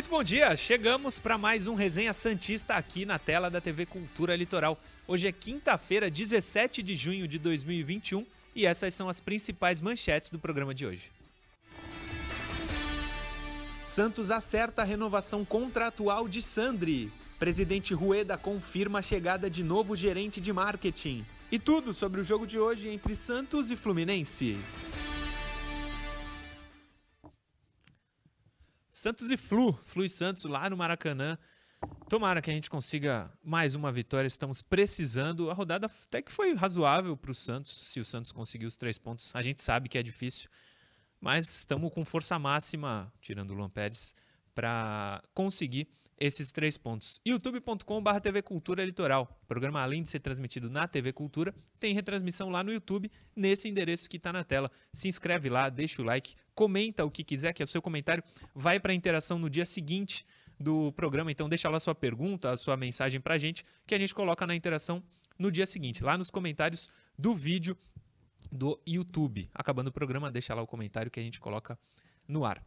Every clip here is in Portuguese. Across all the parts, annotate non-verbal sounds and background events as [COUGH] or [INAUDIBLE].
Muito bom dia, chegamos para mais um Resenha Santista aqui na tela da TV Cultura Litoral. Hoje é quinta-feira, 17 de junho de 2021 e essas são as principais manchetes do programa de hoje. Santos acerta a renovação contratual de Sandri. Presidente Rueda confirma a chegada de novo gerente de marketing. E tudo sobre o jogo de hoje entre Santos e Fluminense. Santos e Flu, Flu e Santos lá no Maracanã. Tomara que a gente consiga mais uma vitória, estamos precisando. A rodada até que foi razoável para o Santos, se o Santos conseguir os três pontos. A gente sabe que é difícil, mas estamos com força máxima, tirando o Luan Pérez, para conseguir esses três pontos. youtube.com.br TV Cultura Litoral. O programa, além de ser transmitido na TV Cultura, tem retransmissão lá no YouTube, nesse endereço que está na tela. Se inscreve lá, deixa o like, comenta o que quiser, que o seu comentário vai para a interação no dia seguinte do programa. Então deixa lá sua pergunta, a sua mensagem para a gente, que a gente coloca na interação no dia seguinte, lá nos comentários do vídeo do YouTube. Acabando o programa, deixa lá o comentário que a gente coloca no ar.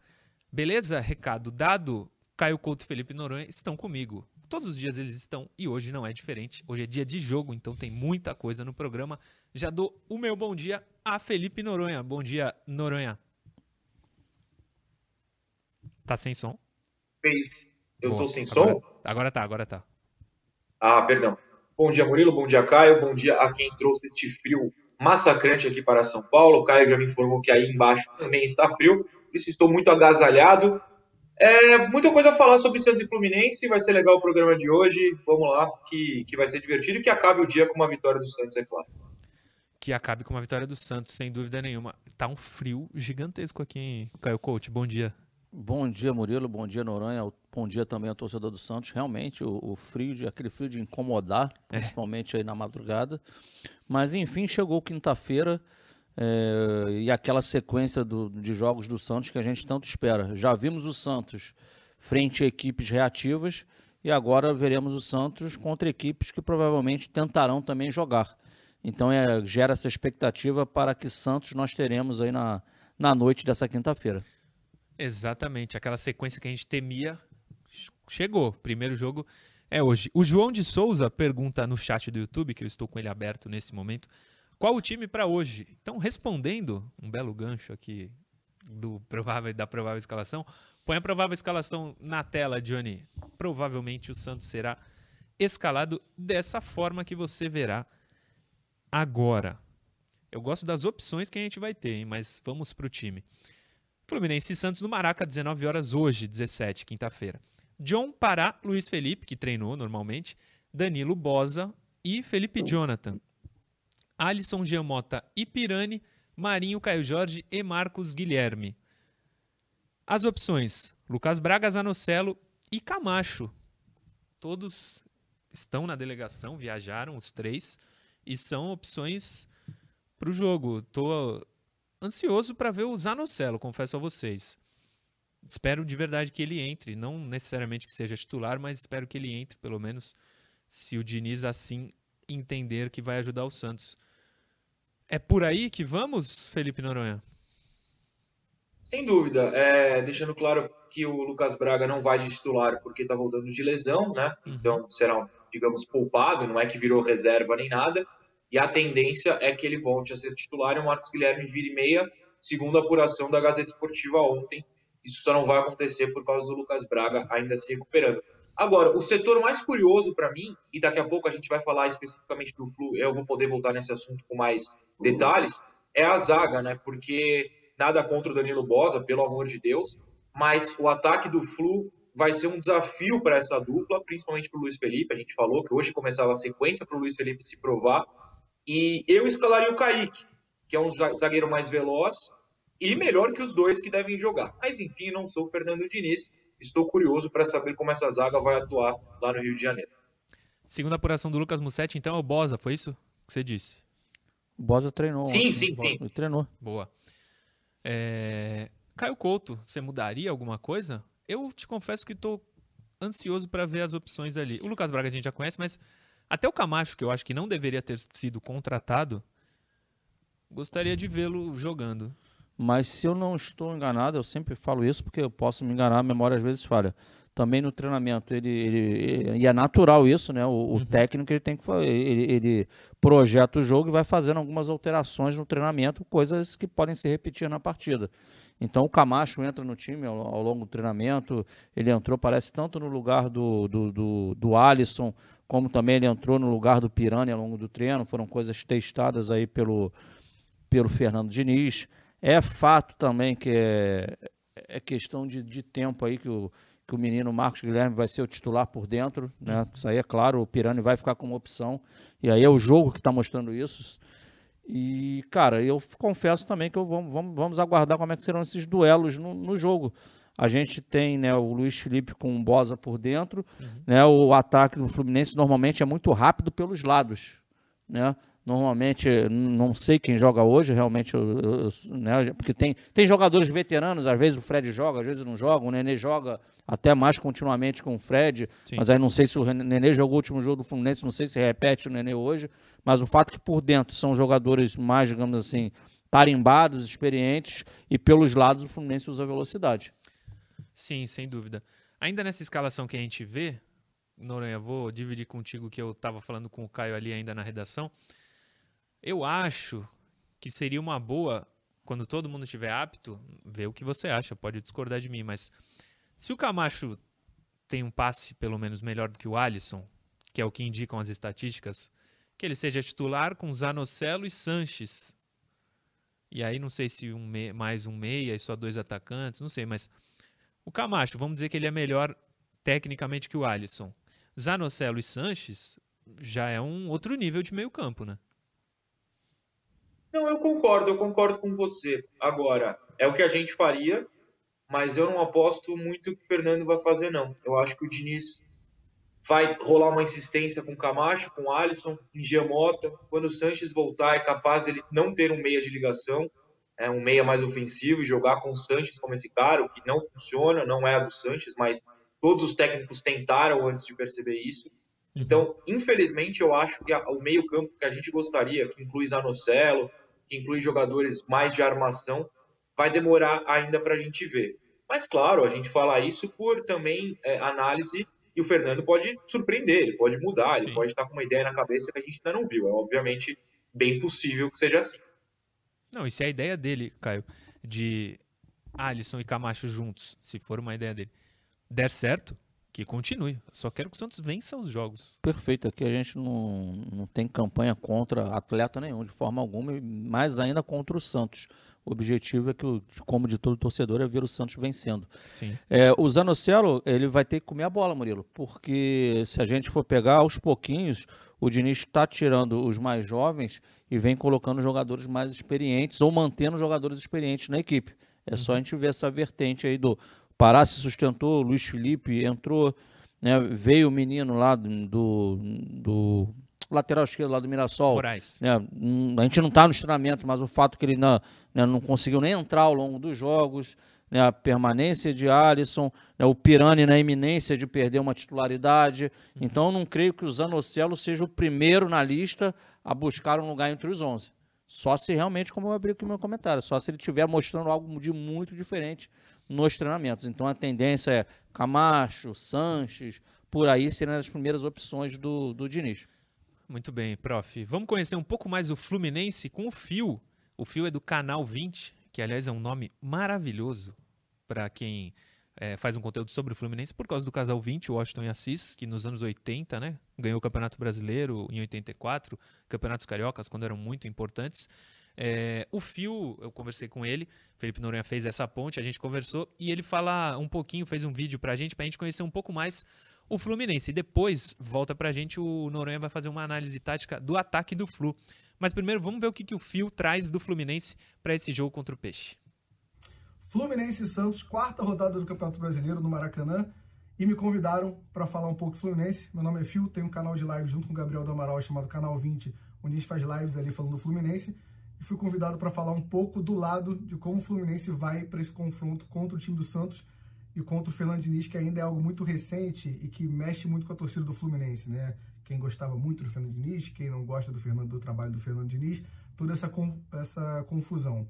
Beleza? Recado dado. Caio Couto e Felipe Noronha estão comigo. Todos os dias eles estão e hoje não é diferente. Hoje é dia de jogo, então tem muita coisa no programa. Já dou o meu bom dia a Felipe Noronha. Bom dia, Noronha. Tá sem som? Eu Boa. tô sem agora, som? Agora tá, agora tá. Ah, perdão. Bom dia, Murilo. Bom dia, Caio. Bom dia a quem trouxe este frio massacrante aqui para São Paulo. O Caio já me informou que aí embaixo também está frio. Por isso estou muito agasalhado. É, muita coisa a falar sobre Santos e Fluminense. Vai ser legal o programa de hoje. Vamos lá, que, que vai ser divertido e que acabe o dia com uma vitória do Santos, é claro. Que acabe com uma vitória do Santos, sem dúvida nenhuma. Tá um frio gigantesco aqui, hein, Caio Coach? Bom dia. Bom dia, Murilo. Bom dia, Noronha. Bom dia também ao torcedor do Santos. Realmente, o, o frio, de, aquele frio de incomodar, é. principalmente aí na madrugada. Mas, enfim, chegou quinta-feira é, e aquela sequência do, de jogos do Santos que a gente tanto espera. Já vimos o Santos frente a equipes reativas e agora veremos o Santos contra equipes que provavelmente tentarão também jogar. Então, é, gera essa expectativa para que Santos nós teremos aí na, na noite dessa quinta-feira. Exatamente, aquela sequência que a gente temia chegou. Primeiro jogo é hoje. O João de Souza pergunta no chat do YouTube, que eu estou com ele aberto nesse momento, qual o time para hoje? Então, respondendo, um belo gancho aqui do provável da provável escalação, põe a provável escalação na tela, Johnny. Provavelmente o Santos será escalado dessa forma que você verá agora. Eu gosto das opções que a gente vai ter, hein? mas vamos para o time. Fluminense e Santos no Maraca, 19 horas hoje, 17, quinta-feira. John Pará, Luiz Felipe, que treinou normalmente, Danilo Bosa e Felipe Jonathan. Alisson Giamota e Pirani, Marinho Caio Jorge e Marcos Guilherme. As opções: Lucas Braga, Zanocelo e Camacho. Todos estão na delegação, viajaram os três e são opções para o jogo. Tô ansioso para ver o Zanocelo, confesso a vocês. Espero de verdade que ele entre, não necessariamente que seja titular, mas espero que ele entre, pelo menos, se o Diniz assim entender que vai ajudar o Santos. É por aí que vamos, Felipe Noronha? Sem dúvida. É, deixando claro que o Lucas Braga não vai de titular porque está voltando de lesão, né? Uhum. Então será, digamos, poupado, não é que virou reserva nem nada e a tendência é que ele volte a ser titular e o Marcos Guilherme vire meia, segundo a apuração da Gazeta Esportiva ontem. Isso só não vai acontecer por causa do Lucas Braga ainda se recuperando. Agora, o setor mais curioso para mim, e daqui a pouco a gente vai falar especificamente do Flu, eu vou poder voltar nesse assunto com mais detalhes, é a zaga, né? Porque nada contra o Danilo Bosa, pelo amor de Deus, mas o ataque do Flu vai ser um desafio para essa dupla, principalmente para o Luiz Felipe. A gente falou que hoje começava a sequência para o Luiz Felipe se provar e eu escalaria o Kaique, que é um zagueiro mais veloz e melhor que os dois que devem jogar. Mas enfim, não sou o Fernando Diniz. Estou curioso para saber como essa zaga vai atuar lá no Rio de Janeiro. Segunda apuração do Lucas Mussetti, então é o Bosa, foi isso que você disse? O Bosa treinou. Sim, sim, sim. Ele treinou. Boa. É... Caio Couto, você mudaria alguma coisa? Eu te confesso que estou ansioso para ver as opções ali. O Lucas Braga a gente já conhece, mas até o Camacho, que eu acho que não deveria ter sido contratado, gostaria de vê-lo jogando. Mas se eu não estou enganado, eu sempre falo isso porque eu posso me enganar, a memória às vezes falha. Também no treinamento, ele, ele e é natural isso, né? O, uhum. o técnico ele tem que ele, ele projeta o jogo e vai fazendo algumas alterações no treinamento, coisas que podem se repetir na partida. Então o Camacho entra no time ao, ao, longo do treinamento. Ele entrou, parece, tanto no lugar do, do, do, do Alisson, como também ele entrou no lugar do Pirani ao longo do treino. Foram coisas testadas aí pelo, pelo Fernando Diniz. É fato também que é, é questão de, de tempo aí que o, que o menino Marcos Guilherme vai ser o titular por dentro, né? Isso aí é claro, o Pirani vai ficar como opção. E aí é o jogo que está mostrando isso. E, cara, eu confesso também que eu vamos, vamos, aguardar como é que serão esses duelos no, no jogo. A gente tem né, o Luiz Felipe com o Bosa por dentro. Uhum. Né, o ataque do Fluminense normalmente é muito rápido pelos lados. Né? Normalmente, não sei quem joga hoje, realmente, eu, eu, né, porque tem, tem jogadores veteranos, às vezes o Fred joga, às vezes não joga, o Nenê joga até mais continuamente com o Fred, Sim. mas aí não sei se o Nenê jogou o último jogo do Fluminense, não sei se repete o Nenê hoje, mas o fato é que por dentro são jogadores mais, digamos assim, tarimbados, experientes, e pelos lados o Fluminense usa velocidade. Sim, sem dúvida. Ainda nessa escalação que a gente vê, Noronha, vou dividir contigo que eu estava falando com o Caio ali ainda na redação, eu acho que seria uma boa, quando todo mundo estiver apto, ver o que você acha, pode discordar de mim, mas se o Camacho tem um passe pelo menos melhor do que o Alisson, que é o que indicam as estatísticas, que ele seja titular com Zanocelo e Sanches. E aí não sei se um me... mais um meia e só dois atacantes, não sei, mas o Camacho, vamos dizer que ele é melhor tecnicamente que o Alisson. Zanocelo e Sanches já é um outro nível de meio campo, né? Não, eu concordo, eu concordo com você. Agora, é o que a gente faria, mas eu não aposto muito que o Fernando vai fazer, não. Eu acho que o Diniz vai rolar uma insistência com o Camacho, com o Alisson, em Giamota. Quando o Sanches voltar, é capaz ele não ter um meia de ligação, é um meia mais ofensivo e jogar com o Sanches como esse cara, o que não funciona, não é a do Sanches, mas todos os técnicos tentaram antes de perceber isso. Então, infelizmente, eu acho que o meio-campo que a gente gostaria, que inclui Zanocelo, que inclui jogadores mais de armação, vai demorar ainda para a gente ver. Mas, claro, a gente fala isso por também é, análise e o Fernando pode surpreender, ele pode mudar, Sim. ele pode estar com uma ideia na cabeça que a gente ainda não viu. É obviamente bem possível que seja assim. Não, e se a ideia dele, Caio, de Alisson e Camacho juntos, se for uma ideia dele, der certo, que continue. só quero que o Santos vença os jogos. Perfeito. Aqui a gente não, não tem campanha contra atleta nenhum, de forma alguma, e mais ainda contra o Santos. O objetivo é que, como de todo torcedor, é ver o Santos vencendo. É, o Zanocelo, ele vai ter que comer a bola, Murilo, porque se a gente for pegar aos pouquinhos, o Diniz está tirando os mais jovens e vem colocando jogadores mais experientes ou mantendo jogadores experientes na equipe. É uhum. só a gente ver essa vertente aí do Pará se sustentou, Luiz Felipe entrou, né, veio o menino lá do, do, lateral esquerdo lá do Mirassol. Moraes. Né, a gente não está no treinamento, mas o fato que ele não, né, não conseguiu nem entrar ao longo dos jogos, né, a permanência de Alisson, né, o Pirani na iminência de perder uma titularidade. Uhum. Então, eu não creio que o Zanocelo seja o primeiro na lista a buscar um lugar entre os 11. Só se realmente, como eu abri aqui no meu comentário, só se ele estiver mostrando algo de muito diferente nos treinamentos. Então a tendência é Camacho, Sanches, por aí serão as primeiras opções do, do Diniz. Muito bem, prof. Vamos conhecer um pouco mais o Fluminense com o Fio. O Fio é do Canal 20, que aliás é um nome maravilhoso para quem é, faz um conteúdo sobre o Fluminense por causa do casal 20, o Washington e Assis, que nos anos 80, né, ganhou o Campeonato Brasileiro em 84, Campeonatos Cariocas quando eram muito importantes. É, o Fio, eu conversei com ele, Felipe Noronha fez essa ponte, a gente conversou e ele fala um pouquinho, fez um vídeo pra gente, pra gente conhecer um pouco mais o Fluminense. E depois, volta pra gente, o Noronha vai fazer uma análise tática do ataque do Flu. Mas primeiro, vamos ver o que, que o Fio traz do Fluminense para esse jogo contra o Peixe. Fluminense e Santos, quarta rodada do Campeonato Brasileiro no Maracanã. E me convidaram para falar um pouco Fluminense. Meu nome é Fio, tenho um canal de live junto com o Gabriel do Amaral chamado Canal 20, onde a gente faz lives ali falando do Fluminense fui convidado para falar um pouco do lado de como o Fluminense vai para esse confronto contra o time do Santos e contra o Fernando Diniz, que ainda é algo muito recente e que mexe muito com a torcida do Fluminense, né? Quem gostava muito do Fernando Diniz, quem não gosta do, Fernando, do trabalho do Fernando Diniz, toda essa, essa confusão.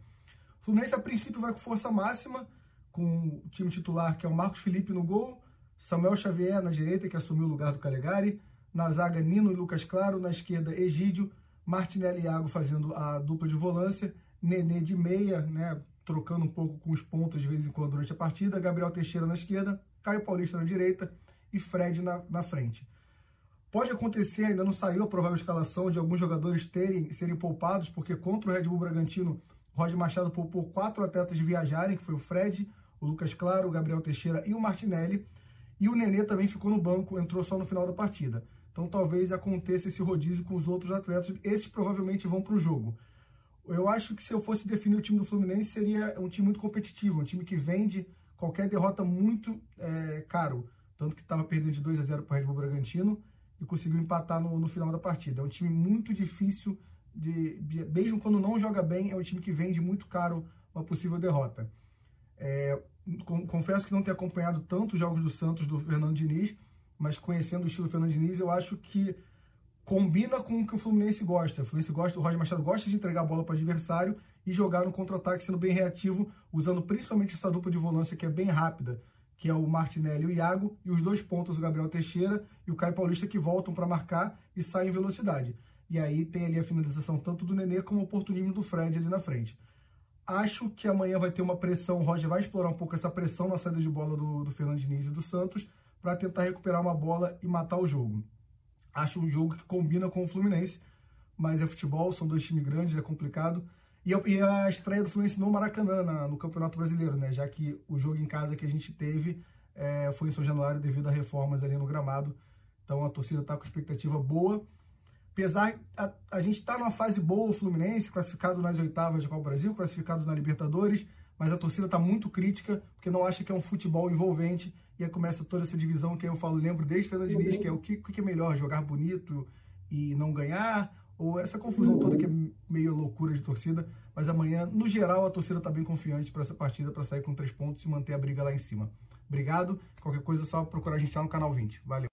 Fluminense, a princípio, vai com força máxima, com o time titular, que é o Marcos Felipe no gol, Samuel Xavier na direita, que assumiu o lugar do Calegari, na zaga Nino e Lucas Claro, na esquerda Egídio, Martinelli e Iago fazendo a dupla de volância, Nenê de meia, né, trocando um pouco com os pontos de vez em quando durante a partida, Gabriel Teixeira na esquerda, Caio Paulista na direita e Fred na, na frente. Pode acontecer, ainda não saiu a provável escalação de alguns jogadores terem serem poupados, porque contra o Red Bull Bragantino, Roger Machado poupou quatro atletas de viajarem, que foi o Fred, o Lucas Claro, o Gabriel Teixeira e o Martinelli. E o Nenê também ficou no banco, entrou só no final da partida. Então talvez aconteça esse rodízio com os outros atletas. Esses provavelmente vão para o jogo. Eu acho que se eu fosse definir o time do Fluminense, seria um time muito competitivo, um time que vende qualquer derrota muito é, caro. Tanto que estava perdendo de 2 a 0 para o Red Bull Bragantino e conseguiu empatar no, no, final da partida. É um time muito difícil, de, de, mesmo quando não joga bem, é um time que vende muito caro uma possível derrota. É, confesso que não tenho acompanhado tanto os jogos do Santos do Fernando Diniz, mas conhecendo o estilo do Fernando Diniz, eu acho que combina com o que o Fluminense gosta. O Fluminense gosta, o Roger Machado gosta de entregar a bola para o adversário e jogar no contra-ataque sendo bem reativo, usando principalmente essa dupla de volância que é bem rápida, que é o Martinelli e o Iago, e os dois pontos, o Gabriel Teixeira e o Caio Paulista, que voltam para marcar e saem em velocidade. E aí tem ali a finalização tanto do Nenê como o oportunismo do Fred ali na frente. Acho que amanhã vai ter uma pressão, o Roger vai explorar um pouco essa pressão na saída de bola do, do Fernando Diniz e do Santos para tentar recuperar uma bola e matar o jogo. Acho um jogo que combina com o Fluminense, mas é futebol, são dois times grandes, é complicado. E, a estreia do Fluminense no Maracanã, no Campeonato Brasileiro, né? Já que o jogo em casa que a gente teve é, foi em São Januário devido a reformas ali no gramado. Então a torcida está com expectativa boa. Apesar a, a gente está numa fase boa, o Fluminense, classificado nas oitavas de Copa Brasil, classificado na Libertadores, mas a torcida está muito crítica, porque não acha que é um futebol envolvente, e aí começa toda essa divisão que eu falo, lembro desde Fernando Diniz, que é o que, que é melhor, jogar bonito e não ganhar, ou essa confusão toda que é meio loucura de torcida, mas amanhã, no geral, a torcida está bem confiante para essa partida, para sair com três pontos e manter a briga lá em cima. Obrigado. Qualquer coisa é só procurar a gente lá no canal 20. Valeu.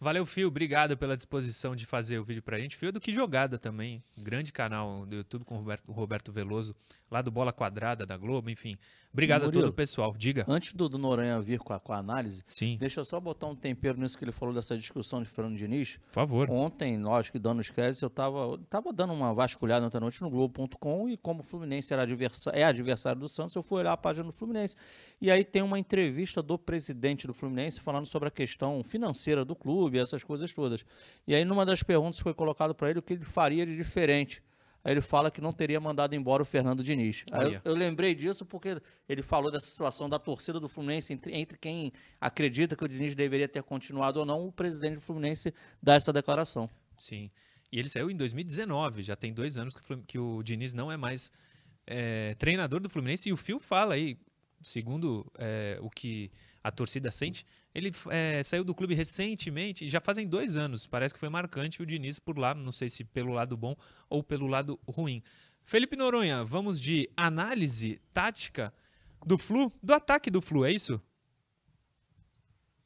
Valeu, Fio. Obrigado pela disposição de fazer o vídeo pra gente. Fio é do Que Jogada também. Grande canal do YouTube com o Roberto, o Roberto Veloso, lá do Bola Quadrada da Globo, enfim. Obrigado Murilo, a todo o pessoal. Diga. Antes do, do Noronha vir com a, com a, análise, Sim. deixa eu só botar um tempero nisso que ele falou dessa discussão de Fernando Diniz. Por favor. Ontem, lógico que dando os créditos, eu tava, tava dando uma vasculhada ontem à noite no Globo.com e como o Fluminense era adversário, é adversário do Santos, eu fui olhar a página do Fluminense. E aí tem uma entrevista do presidente do Fluminense falando sobre a questão financeira do clube, essas coisas todas. E aí numa das perguntas foi colocado para ele o que ele faria de diferente Aí ele fala que não teria mandado embora o Fernando Diniz. Eu, eu, lembrei disso porque ele falou dessa situação da torcida do Fluminense, entre, entre, quem acredita que o Diniz deveria ter continuado ou não, o presidente do Fluminense dá essa declaração. Sim. E ele saiu em 2019, já tem dois anos que o, que o Diniz não é mais é, treinador do Fluminense. E o Fio fala aí, segundo é, o que a torcida sente, ele é, saiu do clube recentemente, já fazem dois anos. Parece que foi marcante o Diniz por lá, não sei se pelo lado bom ou pelo lado ruim. Felipe Noronha, vamos de análise tática do Flu, do ataque do Flu, é isso?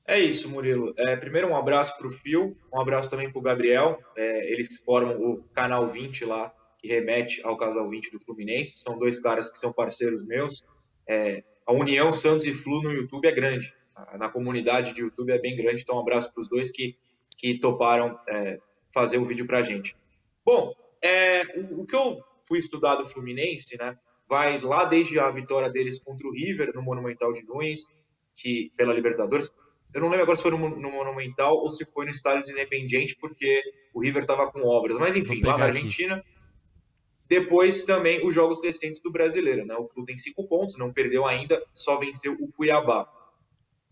É isso, Murilo. É, primeiro, um abraço para o Fio, um abraço também para o Gabriel. É, eles formam o Canal 20 lá, que remete ao Casal 20 do Fluminense. São dois caras que são parceiros meus. É, a união Santos e Flu no YouTube é grande na comunidade de YouTube é bem grande, então um abraço para os dois que, que toparam é, fazer o vídeo para a gente. Bom, é, o, o, que eu fui estudar do Fluminense, né, vai lá desde a vitória deles contra o River no Monumental de Nunes, que pela Libertadores, eu não lembro agora se foi no, no Monumental ou se foi no Estádio do Independiente, porque o River estava com obras, mas enfim, lá na Argentina. Aqui. Depois também os jogos recentes do brasileiro, né? O Flu tem cinco pontos, não perdeu ainda, só venceu o Cuiabá.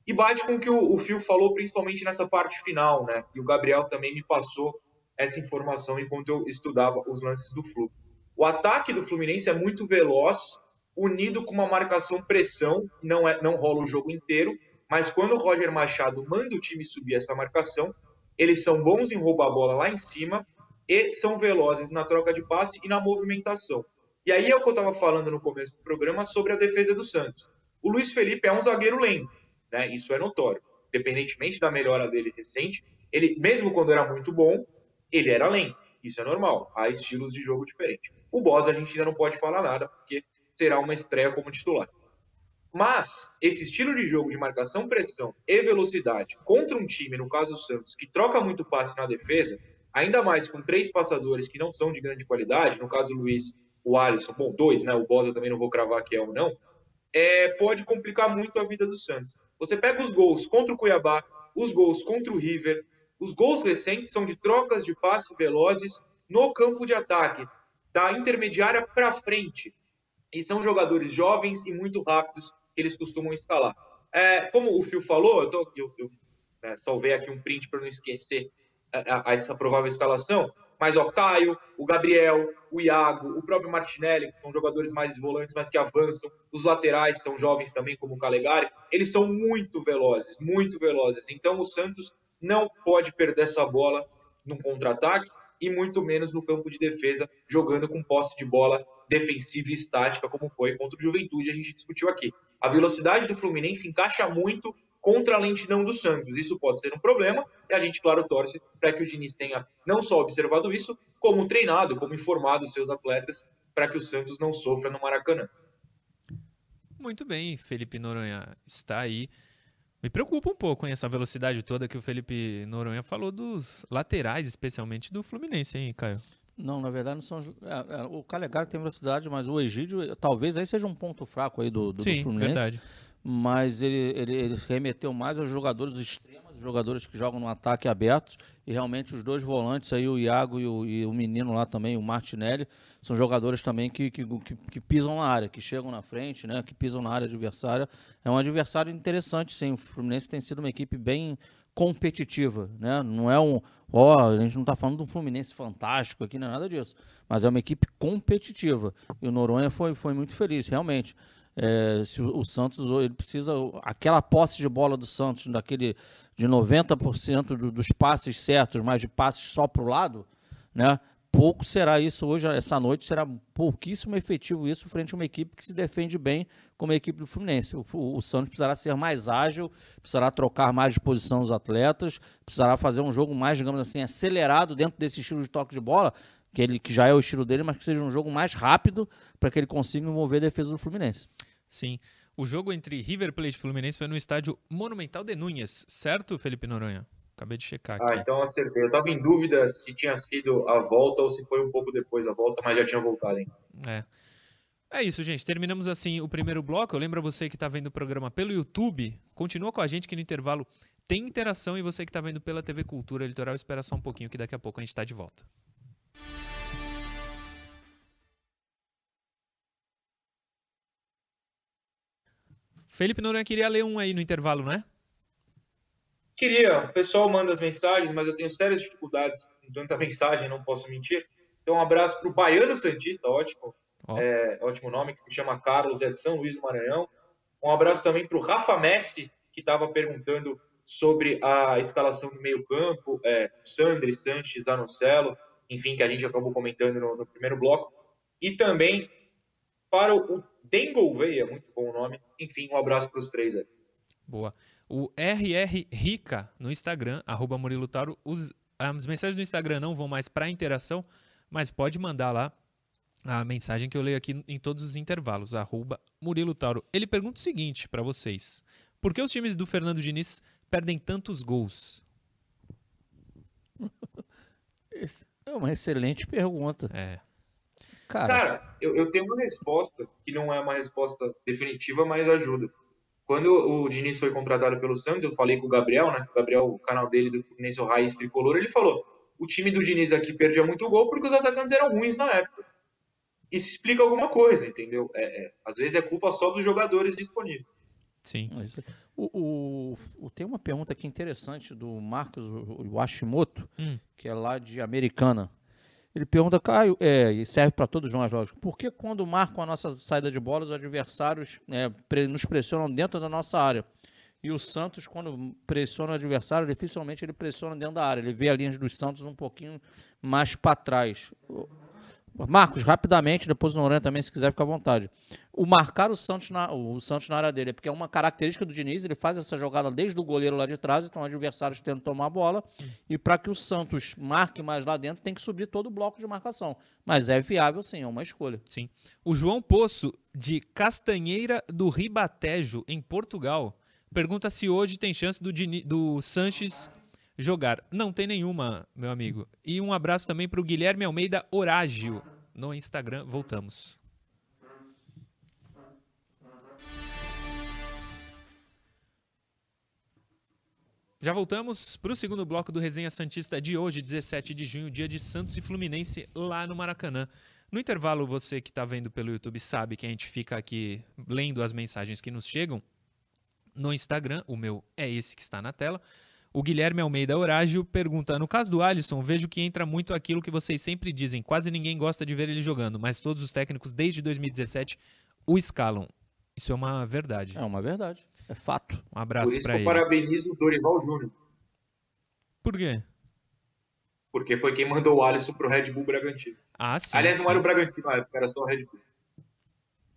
E bate com o que o, o Phil falou, principalmente nessa parte final, né? E o Gabriel também me passou essa informação enquanto eu estudava os lances do Flu. O ataque do Fluminense é muito veloz, unido com uma marcação pressão, não, é, não rola o jogo inteiro, mas quando o Roger Machado manda o time subir essa marcação, eles são bons em roubar a bola lá em cima e são velozes na troca de passe e na movimentação. E aí é o que eu estava falando no começo do programa sobre a defesa do Santos. O Luiz Felipe é um zagueiro lento né? Isso é notório. Independentemente da melhora dele recente, ele, mesmo quando era muito bom, ele era lento. Isso é normal. Há estilos de jogo diferentes. O Bosa a gente ainda não pode falar nada, porque será uma estreia como titular. Mas esse estilo de jogo de marcação, pressão e velocidade contra um time, no caso do Santos, que troca muito passe na defesa, ainda mais com três passadores que não são de grande qualidade, no caso o Luiz, o Alisson, bom, dois, né? O Bosa também não vou cravar que é ou não, é, pode complicar muito a vida do Santos. Você pega os gols contra o Cuiabá, os gols contra o River, os gols recentes são de trocas de passe velozes no campo de ataque, da intermediária para frente. E são jogadores jovens e muito rápidos que eles costumam escalar. É, como o Fio falou, eu, tô, eu, eu é, salvei aqui um print para não esquecer a, a, essa provável escalação, mas ó, Caio, o Gabriel, o Iago, o próprio Martinelli, que são jogadores mais volantes, mas que avançam, os laterais, que são jovens também, como o Calegari, eles são muito velozes, muito velozes. Então o Santos não pode perder essa bola no contra-ataque e muito menos no campo de defesa, jogando com posse de bola defensiva e estática, como foi contra o Juventude, a gente discutiu aqui. A velocidade do Fluminense encaixa muito contra a lentidão do Santos. Isso pode ser um problema, e a gente, claro, torce para que o Diniz tenha não só observado isso, como treinado, como informado os seus atletas, para que o Santos não sofra no Maracanã. Muito bem, Felipe Noronha está aí. Me preocupa um pouco hein, essa velocidade toda que o Felipe Noronha falou dos laterais, especialmente do Fluminense, hein, Caio? Não, na verdade não são. É, é, o Calegari tem velocidade, mas o Egídio talvez aí seja um ponto fraco aí do, do, Sim, do Fluminense. Verdade. Mas ele, ele, ele remeteu mais aos jogadores extremos, jogadores que jogam no ataque abertos. E realmente os dois volantes aí, o Iago e o, e o menino lá também, o Martinelli, são jogadores também que, que, que, que, pisam na área, que chegam na frente, né? Que pisam na área adversária. É um adversário interessante, sim. O Fluminense tem sido uma equipe bem competitiva, né? Não é um, ó, a gente não está falando de um Fluminense fantástico aqui, não é nada disso, mas é uma equipe competitiva. E o Noronha foi, foi muito feliz, realmente. É, se o, Santos ele precisa aquela posse de bola do Santos daquele de 90% do, dos passes certos, mas de passes só para o lado, né? pouco será isso hoje, essa noite, será pouquíssimo efetivo isso frente a uma equipe que se defende bem como a equipe do Fluminense. O, o, o Santos precisará ser mais ágil, precisará trocar mais de posição os atletas, precisará fazer um jogo mais, digamos assim, acelerado dentro desse estilo de toque de bola, que, ele, que já é o estilo dele, mas que seja um jogo mais rápido para que ele consiga envolver a defesa do Fluminense. Sim. O jogo entre River Plate e Fluminense foi no estádio Monumental de Núñez, certo, Felipe Noronha? Acabei de checar ah, aqui. Ah, então acertei. Eu estava em dúvida se tinha sido a volta ou se foi um pouco depois da volta, mas já tinha voltado, hein? É. É isso, gente. Terminamos assim o primeiro bloco. Eu lembro a você que está vendo o programa pelo YouTube, continua com a gente que no intervalo tem interação e você que está vendo pela TV Cultura Litoral, espera só um pouquinho que daqui a pouco a gente está de volta. Felipe Noronha queria ler um aí no intervalo, né? Queria, o pessoal manda as mensagens, mas eu tenho sérias dificuldades com tanta mensagem, não posso mentir. Então, um abraço para o Baiano Santista, ótimo, oh. é, ótimo nome, que se chama Carlos, é de São Luís do Maranhão. Um abraço também para o Rafa Messi, que estava perguntando sobre a escalação do meio-campo, é, Sandri, Sanches, Danocelo, enfim, que a gente acabou comentando no, no primeiro bloco. E também para o Dengolveia, muito bom o nome. Enfim, um abraço para os três aí. Boa. O RR Rica no Instagram, arroba Murilo Tauro. Os, as mensagens do Instagram não vão mais para interação, mas pode mandar lá a mensagem que eu leio aqui em todos os intervalos, arroba Murilo Tauro. Ele pergunta o seguinte para vocês. Por que os times do Fernando Diniz perdem tantos gols? [LAUGHS] é uma excelente pergunta. É. Cara, Cara eu, eu tenho uma resposta que não é uma resposta definitiva, mas ajuda. Quando o Diniz foi contratado pelo Santos, eu falei com o Gabriel, né? O Gabriel, o canal dele do Fluminense, o Raiz Tricolor, ele falou: o time do Diniz aqui perdia muito gol porque os atacantes eram ruins na época. Isso explica alguma coisa, entendeu? É, é, às vezes é culpa só dos jogadores disponíveis. Sim. O, o, o, tem uma pergunta aqui interessante do Marcos Washimoto, hum. que é lá de Americana. Ele pergunta, Caio, é, e serve para todos nós, lógico, por que quando marcam a nossa saída de bola, os adversários é, nos pressionam dentro da nossa área? E o Santos, quando pressiona o adversário, dificilmente ele pressiona dentro da área. Ele vê a linha dos Santos um pouquinho mais para trás. Marcos, rapidamente, depois o Noronha também, se quiser, fica à vontade. O marcar o Santos, na, o Santos na área dele é porque é uma característica do Diniz, ele faz essa jogada desde o goleiro lá de trás, então adversários tentam tomar a bola. E para que o Santos marque mais lá dentro, tem que subir todo o bloco de marcação. Mas é viável, sim, é uma escolha. Sim. O João Poço, de Castanheira do Ribatejo, em Portugal, pergunta se hoje tem chance do, Dini, do Sanches jogar. Não tem nenhuma, meu amigo. E um abraço também para o Guilherme Almeida Horágio no Instagram. Voltamos. Já voltamos para o segundo bloco do Resenha Santista de hoje, 17 de junho, dia de Santos e Fluminense, lá no Maracanã. No intervalo, você que está vendo pelo YouTube sabe que a gente fica aqui lendo as mensagens que nos chegam no Instagram. O meu é esse que está na tela. O Guilherme Almeida Horágio pergunta: No caso do Alisson, vejo que entra muito aquilo que vocês sempre dizem. Quase ninguém gosta de ver ele jogando, mas todos os técnicos desde 2017 o escalam. Isso é uma verdade. É uma verdade. É fato. Um abraço para ele. Eu parabenizo o Dorival Júnior. Por quê? Porque foi quem mandou o Alisson pro Red Bull Bragantino. Ah, sim. Aliás, sim. não era o Bragantino na época, era só o Red Bull.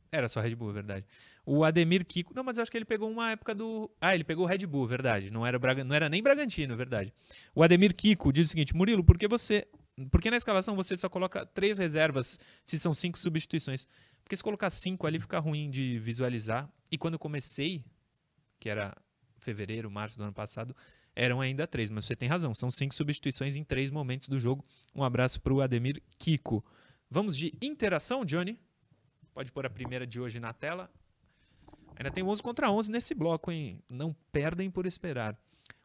Era só Red Bull, é verdade. O Ademir Kiko. Não, mas eu acho que ele pegou uma época do. Ah, ele pegou o Red Bull, verdade. Não era, Braga... não era nem Bragantino, verdade. O Ademir Kiko diz o seguinte: Murilo, por que você. Por que na escalação você só coloca três reservas se são cinco substituições? Porque se colocar cinco ali fica ruim de visualizar. E quando eu comecei, que era fevereiro, março do ano passado, eram ainda três. Mas você tem razão, são cinco substituições em três momentos do jogo. Um abraço para o Ademir Kiko. Vamos de interação, Johnny? Pode pôr a primeira de hoje na tela. Ainda tem 11 contra 11 nesse bloco, hein? Não perdem por esperar.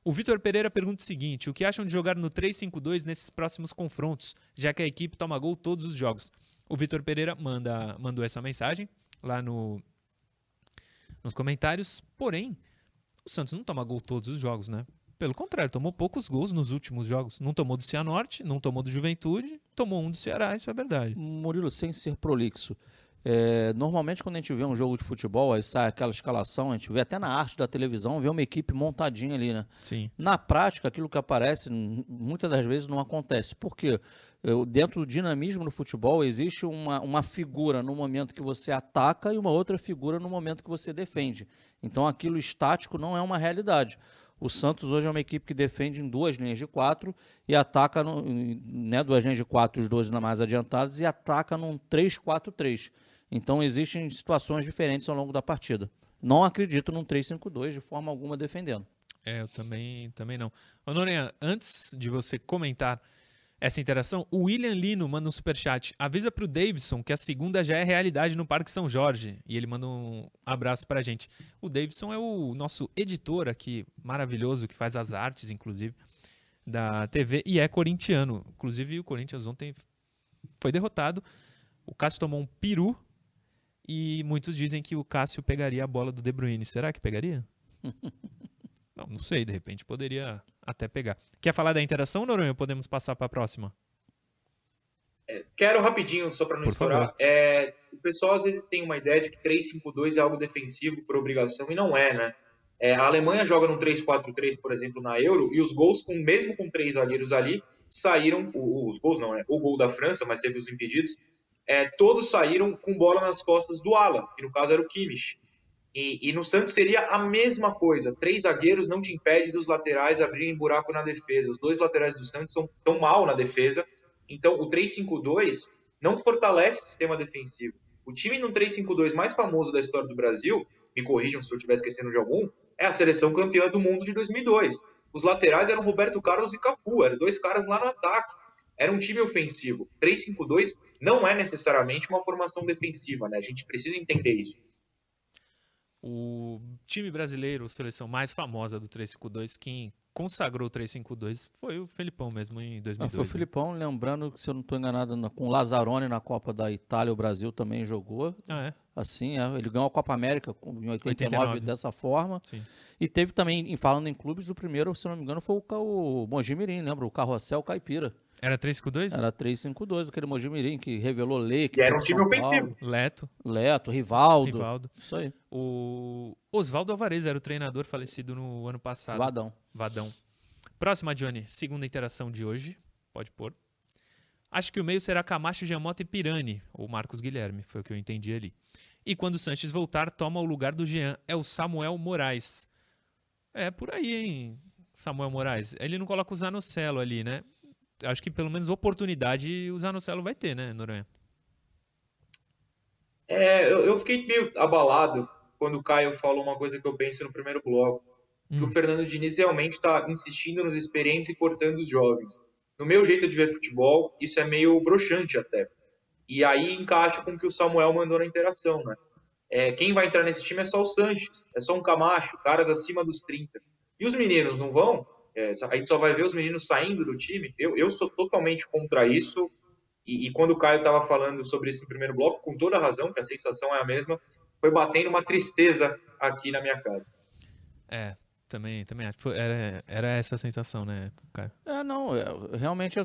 O Vitor Pereira pergunta o seguinte: o que acham de jogar no 3-5-2 nesses próximos confrontos, já que a equipe toma gol todos os jogos? O Vitor Pereira manda, mandou essa mensagem lá no, nos comentários. Porém, o Santos não toma gol todos os jogos, né? Pelo contrário, tomou poucos gols nos últimos jogos. Não tomou do Cianorte, não tomou do Juventude, tomou um do Ceará, isso é verdade. Murilo, sem ser prolixo. É, normalmente, quando a gente vê um jogo de futebol, aí sai aquela escalação, a gente vê até na arte da televisão, vê uma equipe montadinha ali, né? Sim. Na prática, aquilo que aparece, muitas das vezes não acontece. Por quê? Eu, dentro do dinamismo do futebol, existe uma, uma figura no momento que você ataca e uma outra figura no momento que você defende. Então, aquilo estático não é uma realidade. O Santos hoje é uma equipe que defende em duas linhas de quatro e ataca, no, né, duas linhas de quatro, os dois mais adiantados, e ataca num 3-4-3. Então existem situações diferentes ao longo da partida. Não acredito num 3-5-2 de forma alguma defendendo. É, eu também, também não. Ô, Noronha, antes de você comentar essa interação, o William Lino manda um superchat. Avisa pro Davidson que a segunda já é realidade no Parque São Jorge. E ele manda um abraço pra gente. O Davidson é o nosso editor aqui, maravilhoso, que faz as artes, inclusive, da TV, e é corintiano. Inclusive, o Corinthians ontem foi derrotado. O Cássio tomou um peru e muitos dizem que o Cássio pegaria a bola do De Bruyne. Será que pegaria? [LAUGHS] não, não sei, de repente poderia até pegar. Quer falar da interação, Noronha? Podemos passar para a próxima? É, quero rapidinho, só para não Por estourar. É, o pessoal às vezes tem uma ideia de que 3-5-2 é algo defensivo por obrigação, e não é, né? É, a Alemanha joga no 3-4-3, por exemplo, na Euro, e os gols, com, mesmo com três zagueiros ali, saíram. Os gols não, é o gol da França, mas teve os impedidos. É, todos saíram com bola nas costas do Ala, que no caso era o Kimmich. E, e, no Santos seria a mesma coisa. Três zagueiros não te impede dos laterais abrirem buraco na defesa. Os dois laterais do Santos são tão mal na defesa. Então, o 3-5-2 não fortalece o sistema defensivo. O time no 3-5-2 mais famoso da história do Brasil, me corrijam se eu estiver esquecendo de algum, é a seleção campeã do mundo de 2002. Os laterais eram Roberto Carlos e Cafu, eram dois caras lá no ataque. Era um time ofensivo. 3-5-2 não é necessariamente uma formação defensiva, né? A gente precisa entender isso. O time brasileiro, a seleção mais famosa do 352, quem consagrou o 352 foi o Felipão mesmo em 2002. Ah, foi o né? Felipão, lembrando que se eu não estou enganado, com o Lazzaroni na Copa da Itália, o Brasil também jogou. Ah, é? Assim, é, ele ganhou a Copa América em 89, 89. dessa forma. Sim. E teve também, falando em clubes, o primeiro, se não me engano, foi o, o Mogi Mirim, lembra? O Carrossel Caipira. Era 352? Era 352, aquele Mogi Mirim que revelou Lei. Que e era um time ofensivo. Leto. Leto, Rivaldo. Rivaldo. Isso aí. O Oswaldo Alvarez era o treinador falecido no ano passado. Vadão. Vadão. Próxima, Johnny. Segunda interação de hoje. Pode pôr. Acho que o meio será Camacho, Giamota e Pirani, ou Marcos Guilherme, foi o que eu entendi ali. E quando o Sanches voltar, toma o lugar do Jean, é o Samuel Moraes. É por aí, hein, Samuel Moraes. Ele não coloca o Zanocelo ali, né? Acho que pelo menos oportunidade o Zanocelo vai ter, né, Noronha? É, eu, eu fiquei meio abalado quando o Caio falou uma coisa que eu penso no primeiro bloco. Hum. Que o hum. Fernando Diniz realmente está insistindo nos experientes e cortando os jovens. No meu jeito de ver futebol, isso é meio broxante até. E aí encaixa com o que o Samuel mandou na interação, né? É, quem vai entrar nesse time é só o Sanches, é só um Camacho, caras acima dos 30. E os meninos não vão? É, a gente só vai ver os meninos saindo do time. Eu, eu sou totalmente contra isso. E, e quando o Caio estava falando sobre isso no primeiro bloco, com toda razão, que a sensação é a mesma, foi batendo uma tristeza aqui na minha casa. É, também, também acho. Era, era essa a sensação, né, Caio? É, não, é, realmente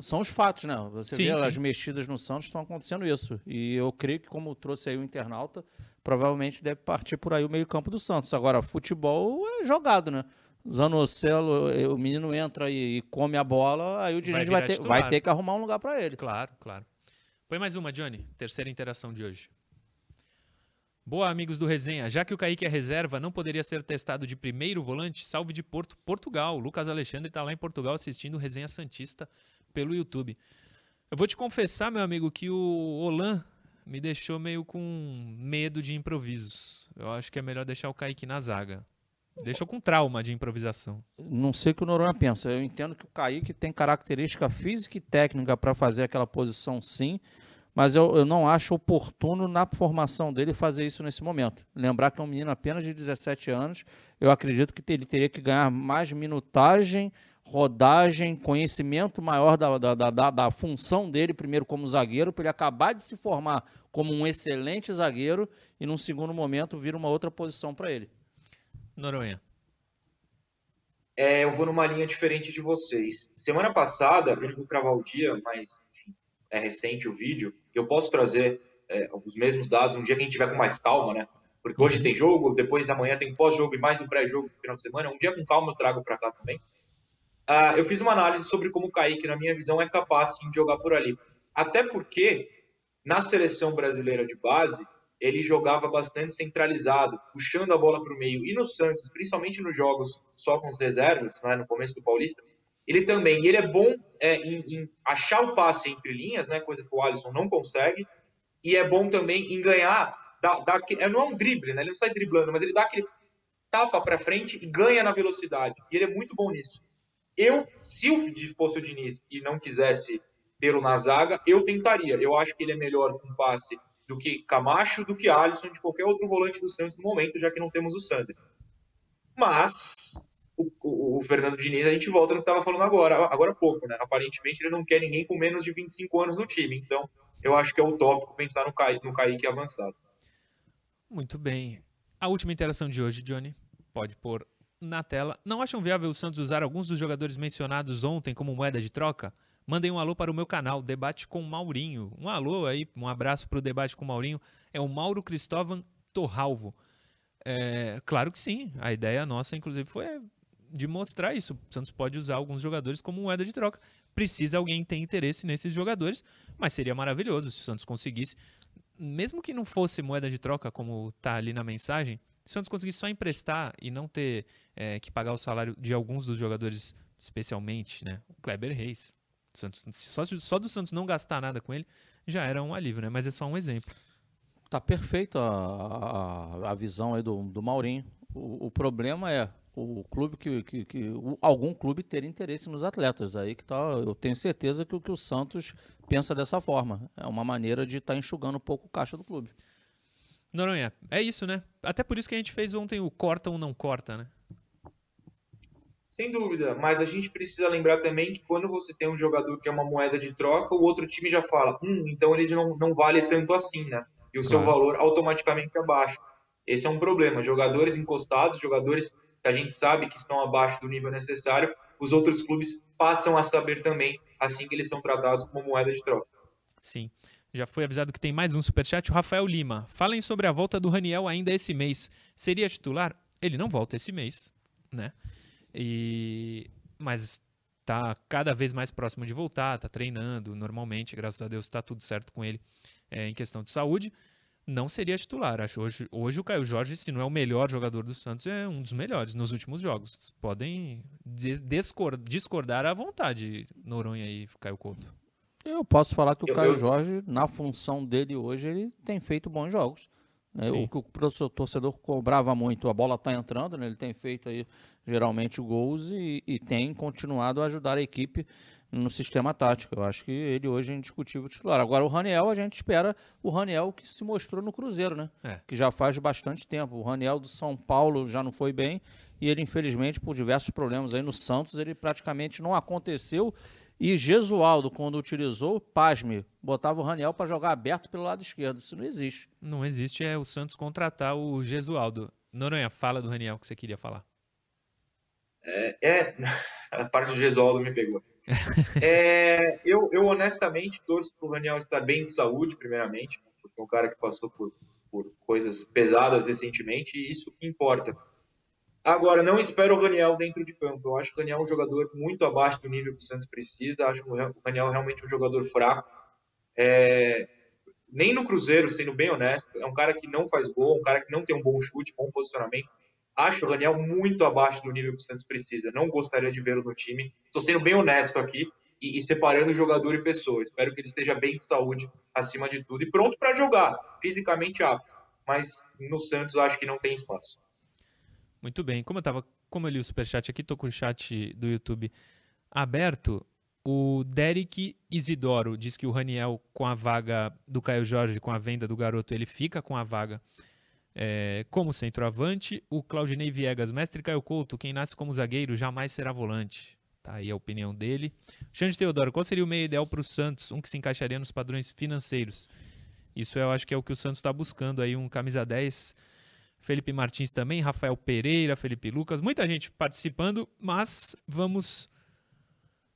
são os fatos, né? Você sim, vê sim. as mexidas no Santos estão acontecendo isso. E eu creio que, como trouxe aí o internauta, provavelmente deve partir por aí o meio-campo do Santos. Agora, futebol é jogado, né? Zanocelo, eh, o menino entra e, come a bola, aí o dirigente vai, vai, ter, vai ter que arrumar um lugar para ele. Claro, claro. Põe mais uma, Johnny. Terceira interação de hoje. Boa, amigos do Resenha. Já que o Kaique é reserva, não poderia ser testado de primeiro volante? Salve de Porto, Portugal. Lucas Alexandre está lá em Portugal assistindo o Resenha Santista pelo YouTube. Eu vou te confessar, meu amigo, que o Olan me deixou meio com medo de improvisos. Eu acho que é melhor deixar o Kaique na zaga. Deixou com trauma de improvisação. Não sei o que o Noronha pensa. Eu entendo que o Kaique tem característica física e técnica para fazer aquela posição, sim. Mas eu, eu não acho oportuno na formação dele fazer isso nesse momento. Lembrar que é um menino apenas de 17 anos. Eu acredito que ele teria que ganhar mais minutagem, rodagem, conhecimento maior da, da, da, da função dele, primeiro como zagueiro, para ele acabar de se formar como um excelente zagueiro e, num segundo momento, vir uma outra posição para ele. Noronha. É, eu vou numa linha diferente de vocês. Semana passada, eu não vou cravar o dia, mas enfim, é recente o vídeo. Eu posso trazer é, os mesmos dados um dia que a gente tiver com mais calma, né? Porque hoje tem jogo, depois amanhã tem pós-jogo e mais um pré-jogo no final de semana. Um dia com calma eu trago para cá também. Uh, eu fiz uma análise sobre como o Kaique, na minha visão, é capaz de jogar por ali. Até porque, na seleção brasileira de base, ele jogava bastante centralizado, puxando a bola para o meio. E no Santos, principalmente nos jogos só com os reservas, né, no começo do Paulista, ele também, ele é bom é, em, em, achar o passe entre linhas, né, coisa que o Alisson não consegue, e é bom também em ganhar, dá, dá, é, não é um drible, né, ele não sai driblando, mas ele dá aquele tapa para frente e ganha na velocidade, e ele é muito bom nisso. Eu, se fosse o Diniz e não quisesse tê-lo na zaga, eu tentaria. Eu acho que ele é melhor com passe do que Camacho, do que Alisson, de qualquer outro volante do Santos no momento, já que não temos o Sander. Mas o, o, o Fernando Diniz, a gente volta no que estava falando agora, agora há pouco, né? Aparentemente ele não quer ninguém com menos de 25 anos no time. Então, eu acho que é utópico pensar no, Kaique, no Kaique avançado. Muito bem. A última interação de hoje, Johnny, pode pôr na tela. Não acham viável o Santos usar alguns dos jogadores mencionados ontem como moeda de troca? mandem um alô para o meu canal, Debate com Maurinho. Um alô aí, um abraço para o Debate com Maurinho. É o Mauro Cristóvão Torralvo. É, claro que sim, a ideia nossa, inclusive, foi de mostrar isso. O Santos pode usar alguns jogadores como moeda de troca. Precisa alguém ter interesse nesses jogadores, mas seria maravilhoso se o Santos conseguisse, mesmo que não fosse moeda de troca, como está ali na mensagem, se o Santos conseguisse só emprestar e não ter é, que pagar o salário de alguns dos jogadores, especialmente, né? O Kleber Reis, Santos, só, só do Santos não gastar nada com ele já era um alívio, né? Mas é só um exemplo. Tá perfeito a, a, visão aí do, do Maurinho. O, o problema é o clube que, que, que o, algum clube ter interesse nos atletas. Aí que tá, eu tenho certeza que, que o Santos pensa dessa forma. É uma maneira de estar tá enxugando um pouco o caixa do clube. Noronha, é isso, né? Até por isso que a gente fez ontem o corta ou não corta, né? Sem dúvida, mas a gente precisa lembrar também que quando você tem um jogador que é uma moeda de troca, o outro time já fala, hum, então ele não, não vale tanto assim, né? E o seu valor automaticamente abaixa. Esse é um problema. Jogadores encostados, jogadores que a gente sabe que estão abaixo do nível necessário, os outros clubes passam a saber também, assim que eles são tratados como moeda de troca. Sim. Já foi avisado que tem mais um superchat. O Rafael Lima. Falem sobre a volta do Raniel ainda esse mês. Seria titular? Ele não volta esse mês, né? E mas tá cada vez mais próximo de voltar, tá treinando normalmente, graças a Deus está tudo certo com ele é, em questão de saúde. Não seria titular. Acho hoje, hoje o Caio Jorge, se não é o melhor jogador do Santos, é um dos melhores nos últimos jogos. Podem discordar à vontade, Noronha e Caio Couto. Eu posso falar que o eu, Caio eu... Jorge, na função dele hoje, ele tem feito bons jogos. Né? O que o torcedor cobrava muito, a bola está entrando, né? ele tem feito aí geralmente gols e, e, tem continuado a ajudar a equipe no sistema tático. Eu acho que ele hoje é indiscutível titular. Agora o Raniel, a gente espera o Raniel que se mostrou no Cruzeiro, né? É. Que já faz bastante tempo. O Raniel do São Paulo já não foi bem e ele infelizmente por diversos problemas aí no Santos, ele praticamente não aconteceu e Gesualdo, quando utilizou, pasme, botava o Raniel para jogar aberto pelo lado esquerdo. Isso não existe. Não existe, é o Santos contratar o Gesualdo. Noronha, fala do Raniel que você queria falar. É, é [LAUGHS] a parte do Gesualdo me pegou. é, eu, eu honestamente torço para o Raniel estar bem de saúde, primeiramente, porque é um cara que passou por, por coisas pesadas recentemente e isso importa. Agora, não espero o Raniel dentro de campo. Eu acho que o Raniel é um jogador muito abaixo do nível que o Santos precisa. Acho que o Raniel é realmente um jogador fraco. É... Nem no Cruzeiro, sendo bem honesto, é um cara que não faz gol, um cara que não tem um bom chute, bom posicionamento. Acho o Raniel muito abaixo do nível que o Santos precisa. Não gostaria de vê-lo no time. Estou sendo bem honesto aqui e, e, separando jogador e pessoa. Espero que ele esteja bem de saúde acima de tudo e pronto para jogar, fisicamente apto. Mas no Santos acho que não tem espaço. Muito bem. Como eu tava, como eu li o superchat aqui, tô com o chat do YouTube aberto. O Derek Isidoro diz que o Raniel, com a vaga do Caio Jorge, com a venda do garoto, ele fica com a vaga é, como centroavante. O Claudinei Viegas, mestre Caio Couto, quem nasce como zagueiro jamais será volante. Tá aí a opinião dele. Xande Teodoro, qual seria o meio ideal para o Santos? Um que se encaixaria nos padrões financeiros. Isso eu acho que é o que o Santos está buscando aí, um camisa 10 Felipe Martins também, Rafael Pereira, Felipe Lucas, muita gente participando, mas vamos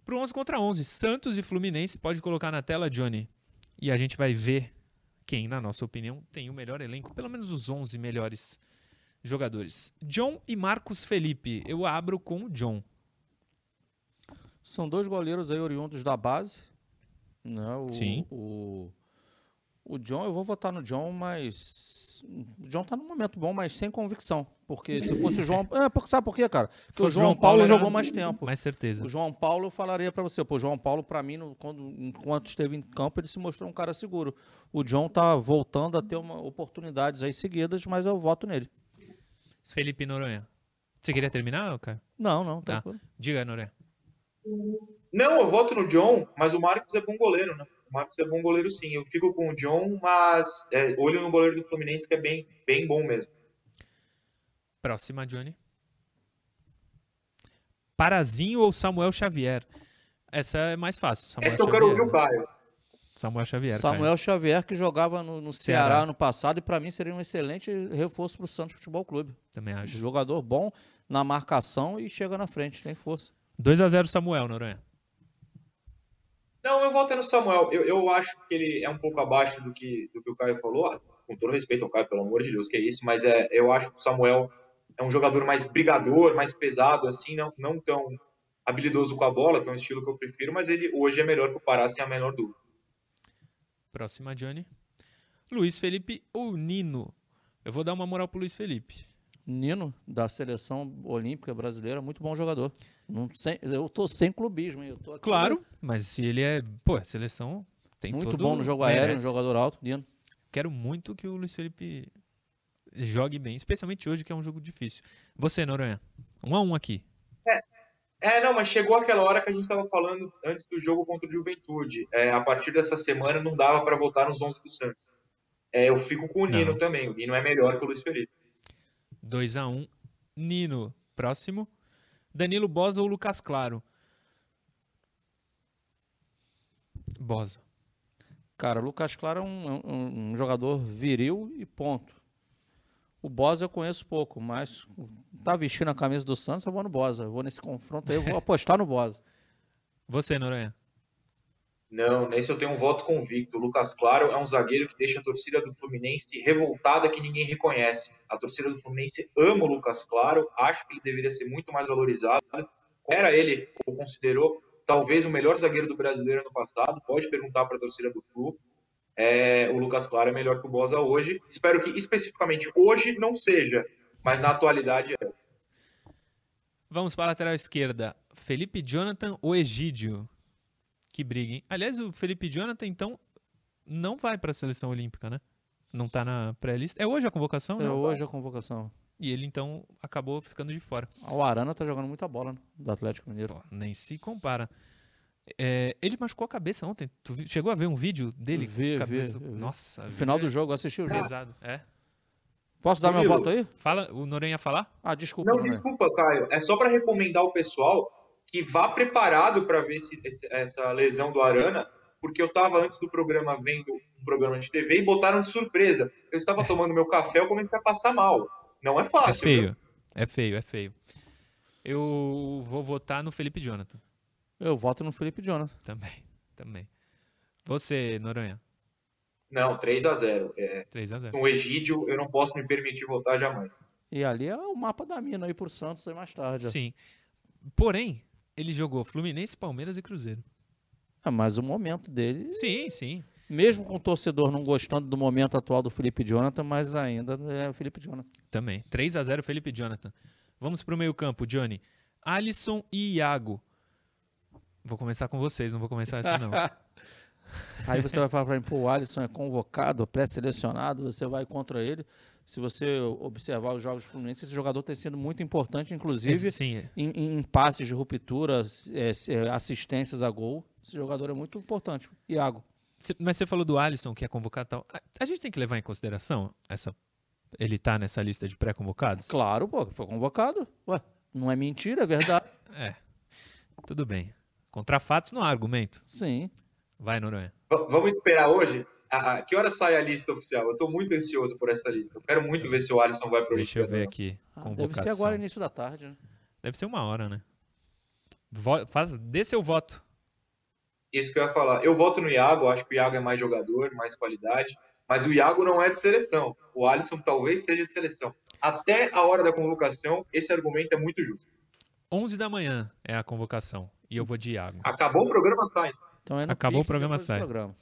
para o 11 contra 11. Santos e Fluminense, pode colocar na tela, Johnny, e a gente vai ver quem, na nossa opinião, tem o melhor elenco, pelo menos os 11 melhores jogadores. John e Marcos Felipe. Eu abro com o John. São dois goleiros aí oriundos da base. Né? O, Sim. O, o John, eu vou votar no John, mas o João tá num momento bom, mas sem convicção. Porque se fosse o João. [LAUGHS] É, porque, sabe por quê, cara? Porque o João, João Paulo, Paulo jogou mais tempo. Mais certeza. O João Paulo, eu falaria para você, pô, o João Paulo, para mim, no, quando, enquanto esteve em campo, ele se mostrou um cara seguro. O John tá voltando a ter uma, oportunidades aí seguidas, mas eu voto nele. Felipe Noronha. Você queria terminar, cara? Não, não. Tá. Diga, Noronha. Não, eu voto no John, mas o Marcos é bom goleiro, né? O Marcos é bom goleiro sim. Eu fico com o John, mas é, olho no goleiro do Fluminense que é bem, bem bom mesmo. Próxima, Johnny. Parazinho ou Samuel Xavier? Essa é mais fácil. Samuel Essa eu quero ouvir o Caio. Samuel Xavier. Samuel Caio. Xavier, que jogava no, no Ceará, Ceará no passado, e para mim seria um excelente reforço para o Santos Futebol Clube. Também acho. Jogador bom na marcação e chega na frente, tem força. 2 a 0 Samuel, Noronha. Não, eu voto no Samuel. Eu, eu acho que ele é um pouco abaixo do que, do que o Caio falou. Com todo respeito ao Caio, pelo amor de Deus, que é isso. Mas é, eu acho que o Samuel é um jogador mais brigador, mais pesado, assim, não, não tão habilidoso com a bola, que é um estilo que eu prefiro, mas ele hoje é melhor que o Pará, sem a menor dúvida. Próxima, Johnny. Luiz Felipe ou Nino? Eu vou dar uma moral pro Luiz Felipe. Nino, da seleção olímpica brasileira, muito bom jogador. Não, sem, eu tô sem clubismo. Eu tô claro, aqui, mas se ele é. Pô, a seleção tem Muito todo bom no jogo aéreo, no jogador alto, Nino. Quero muito que o Luiz Felipe jogue bem, especialmente hoje, que é um jogo difícil. Você, Noronha, um a um aqui. É, é não, mas chegou aquela hora que a gente estava falando antes do jogo contra o Juventude. É, a partir dessa semana não dava para voltar nos 11 do Santos. É, eu fico com o Nino não. também. O Nino é melhor que o Luiz Felipe. 2 a 1 um. Nino, próximo. Danilo Bosa ou Lucas Claro? Bosa. Cara, o Lucas Claro é um, um, um, jogador viril e ponto. O Bosa eu conheço pouco, mas tá vestindo a camisa do Santos, eu vou no Bosa. Eu vou nesse confronto aí, eu vou [LAUGHS] apostar no Bosa. Você, Noronha? Não, nesse eu tenho um voto convicto. O Lucas Claro é um zagueiro que deixa a torcida do Fluminense revoltada que ninguém reconhece. A torcida do Fluminense ama o Lucas Claro, acho que ele deveria ser muito mais valorizado. era ele, ou considerou, talvez o melhor zagueiro do brasileiro no passado. Pode perguntar para a torcida do Flu. É, o Lucas Claro é melhor que o Bosa hoje. Espero que especificamente hoje não seja, mas na atualidade é. Vamos para a lateral esquerda. Felipe Jonathan ou Egídio? Que briga, hein? Aliás, o Felipe Jonathan, então, não vai para a seleção olímpica, né? Não tá na pré-lista. É hoje a convocação, É né? hoje a convocação. E ele, então, acabou ficando de fora. O Arana tá jogando muita bola, né? Do Atlético Mineiro. Pô, nem se compara. É, ele machucou a cabeça ontem. Tu vi- chegou a ver um vídeo dele? Vi, com a vi, cabeça? vi. Nossa. No final do jogo, eu assisti o jogo. Pesado. É. Posso dar meu voto aí? Fala, o Noronha falar? Ah, desculpa, Não, Noronha. desculpa, Caio. É só para recomendar o pessoal que vá preparado para ver esse- essa lesão do Arana, porque eu estava antes do programa vendo um programa de TV e botaram de surpresa. Eu estava tomando meu café, eu comecei a passar mal. Não é É fácil. viu? feio. É feio, é feio. Eu vou votar no Felipe Jonathan. Eu voto no Felipe Jonathan. Também. Também. Você, Noronha. Não, 3 a 0 é, 3x0. No Egídio, eu não posso me permitir votar jamais. E ali é o mapa da mina aí pro Santos aí mais tarde. Sim. Porém, ele jogou Fluminense, Palmeiras e Cruzeiro. É, mas o momento dele, Sim, sim. mesmo com o torcedor não gostando do momento atual do Felipe Jonathan, mas ainda é o Felipe Jonathan. Também. 3 a 0 Felipe Jonathan. Vamos pro meio-campo, Johnny. Alisson e Iago. Vou começar com vocês, não vou começar assim não. [LAUGHS] Aí você vai falar pra mim, pô, o Alisson é convocado, pré-selecionado, você vai contra ele. Se você observar os jogos do Fluminense, esse jogador tem sido muito importante, inclusive sim, é. em, em- em passes de ruptura, é, é, assistências a gol. Esse jogador é muito importante. Iago. Cê- Mas você falou do Alisson, que é convocado e tal. A, a gente tem que levar em consideração essa. Ele tá nessa lista de pré-convocados? Claro, pô, foi convocado. Ué, não é mentira, é verdade. [LAUGHS] É. Tudo bem. Contra fatos não há argumento. Sim. Vai, Noronha. V- vamos esperar hoje? Ah, ah, que hora sai a lista oficial? Eu estou muito ansioso por essa lista. Eu quero muito ver se o Alisson vai para o Deixa eu ver aqui. Ah, deve ser agora, início da tarde, né? Deve ser uma hora, né? Vo faz, dê seu voto. Isso que eu ia falar. Eu voto no Iago, acho que o Iago é mais jogador, mais qualidade. Mas o Iago não é de seleção. O Alisson talvez seja de seleção. Até a hora da convocação, esse argumento é muito justo. 11 da manhã é a convocação. E eu vou de Iago. Acabou o programa, sai. Então é Acabou o programa, sai. programa.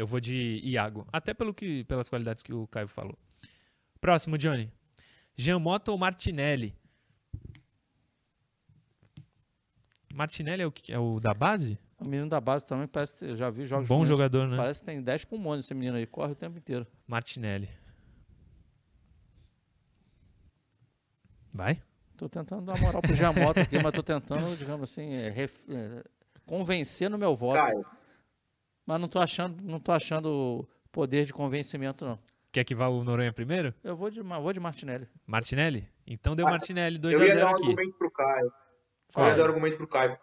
Eu vou de Iago. Até pelo que, pelas qualidades que o Caio falou. Próximo, Johnny. Jean Mota ou Martinelli? Martinelli é o, que, é o da base? O menino da base também parece. Eu já vi jogos. Bom Fluminense, jogador, né? Parece que tem 10 pulmões esse menino aí, corre o tempo inteiro. Martinelli. Vai? Tô tentando dar moral pro Giamota aqui, mas tô tentando, digamos assim, é, ref- é, convencer no meu voto. Caio, Mas não tô achando, não tô achando poder de convencimento, não. Quer que vá o Noronha primeiro? Eu vou de, vou de Martinelli. Martinelli? Então deu Ah, Martinelli eu ia 2x0 dar um aqui. argumento pro Caio. Eu Qual? ia dar um argumento pro Caio.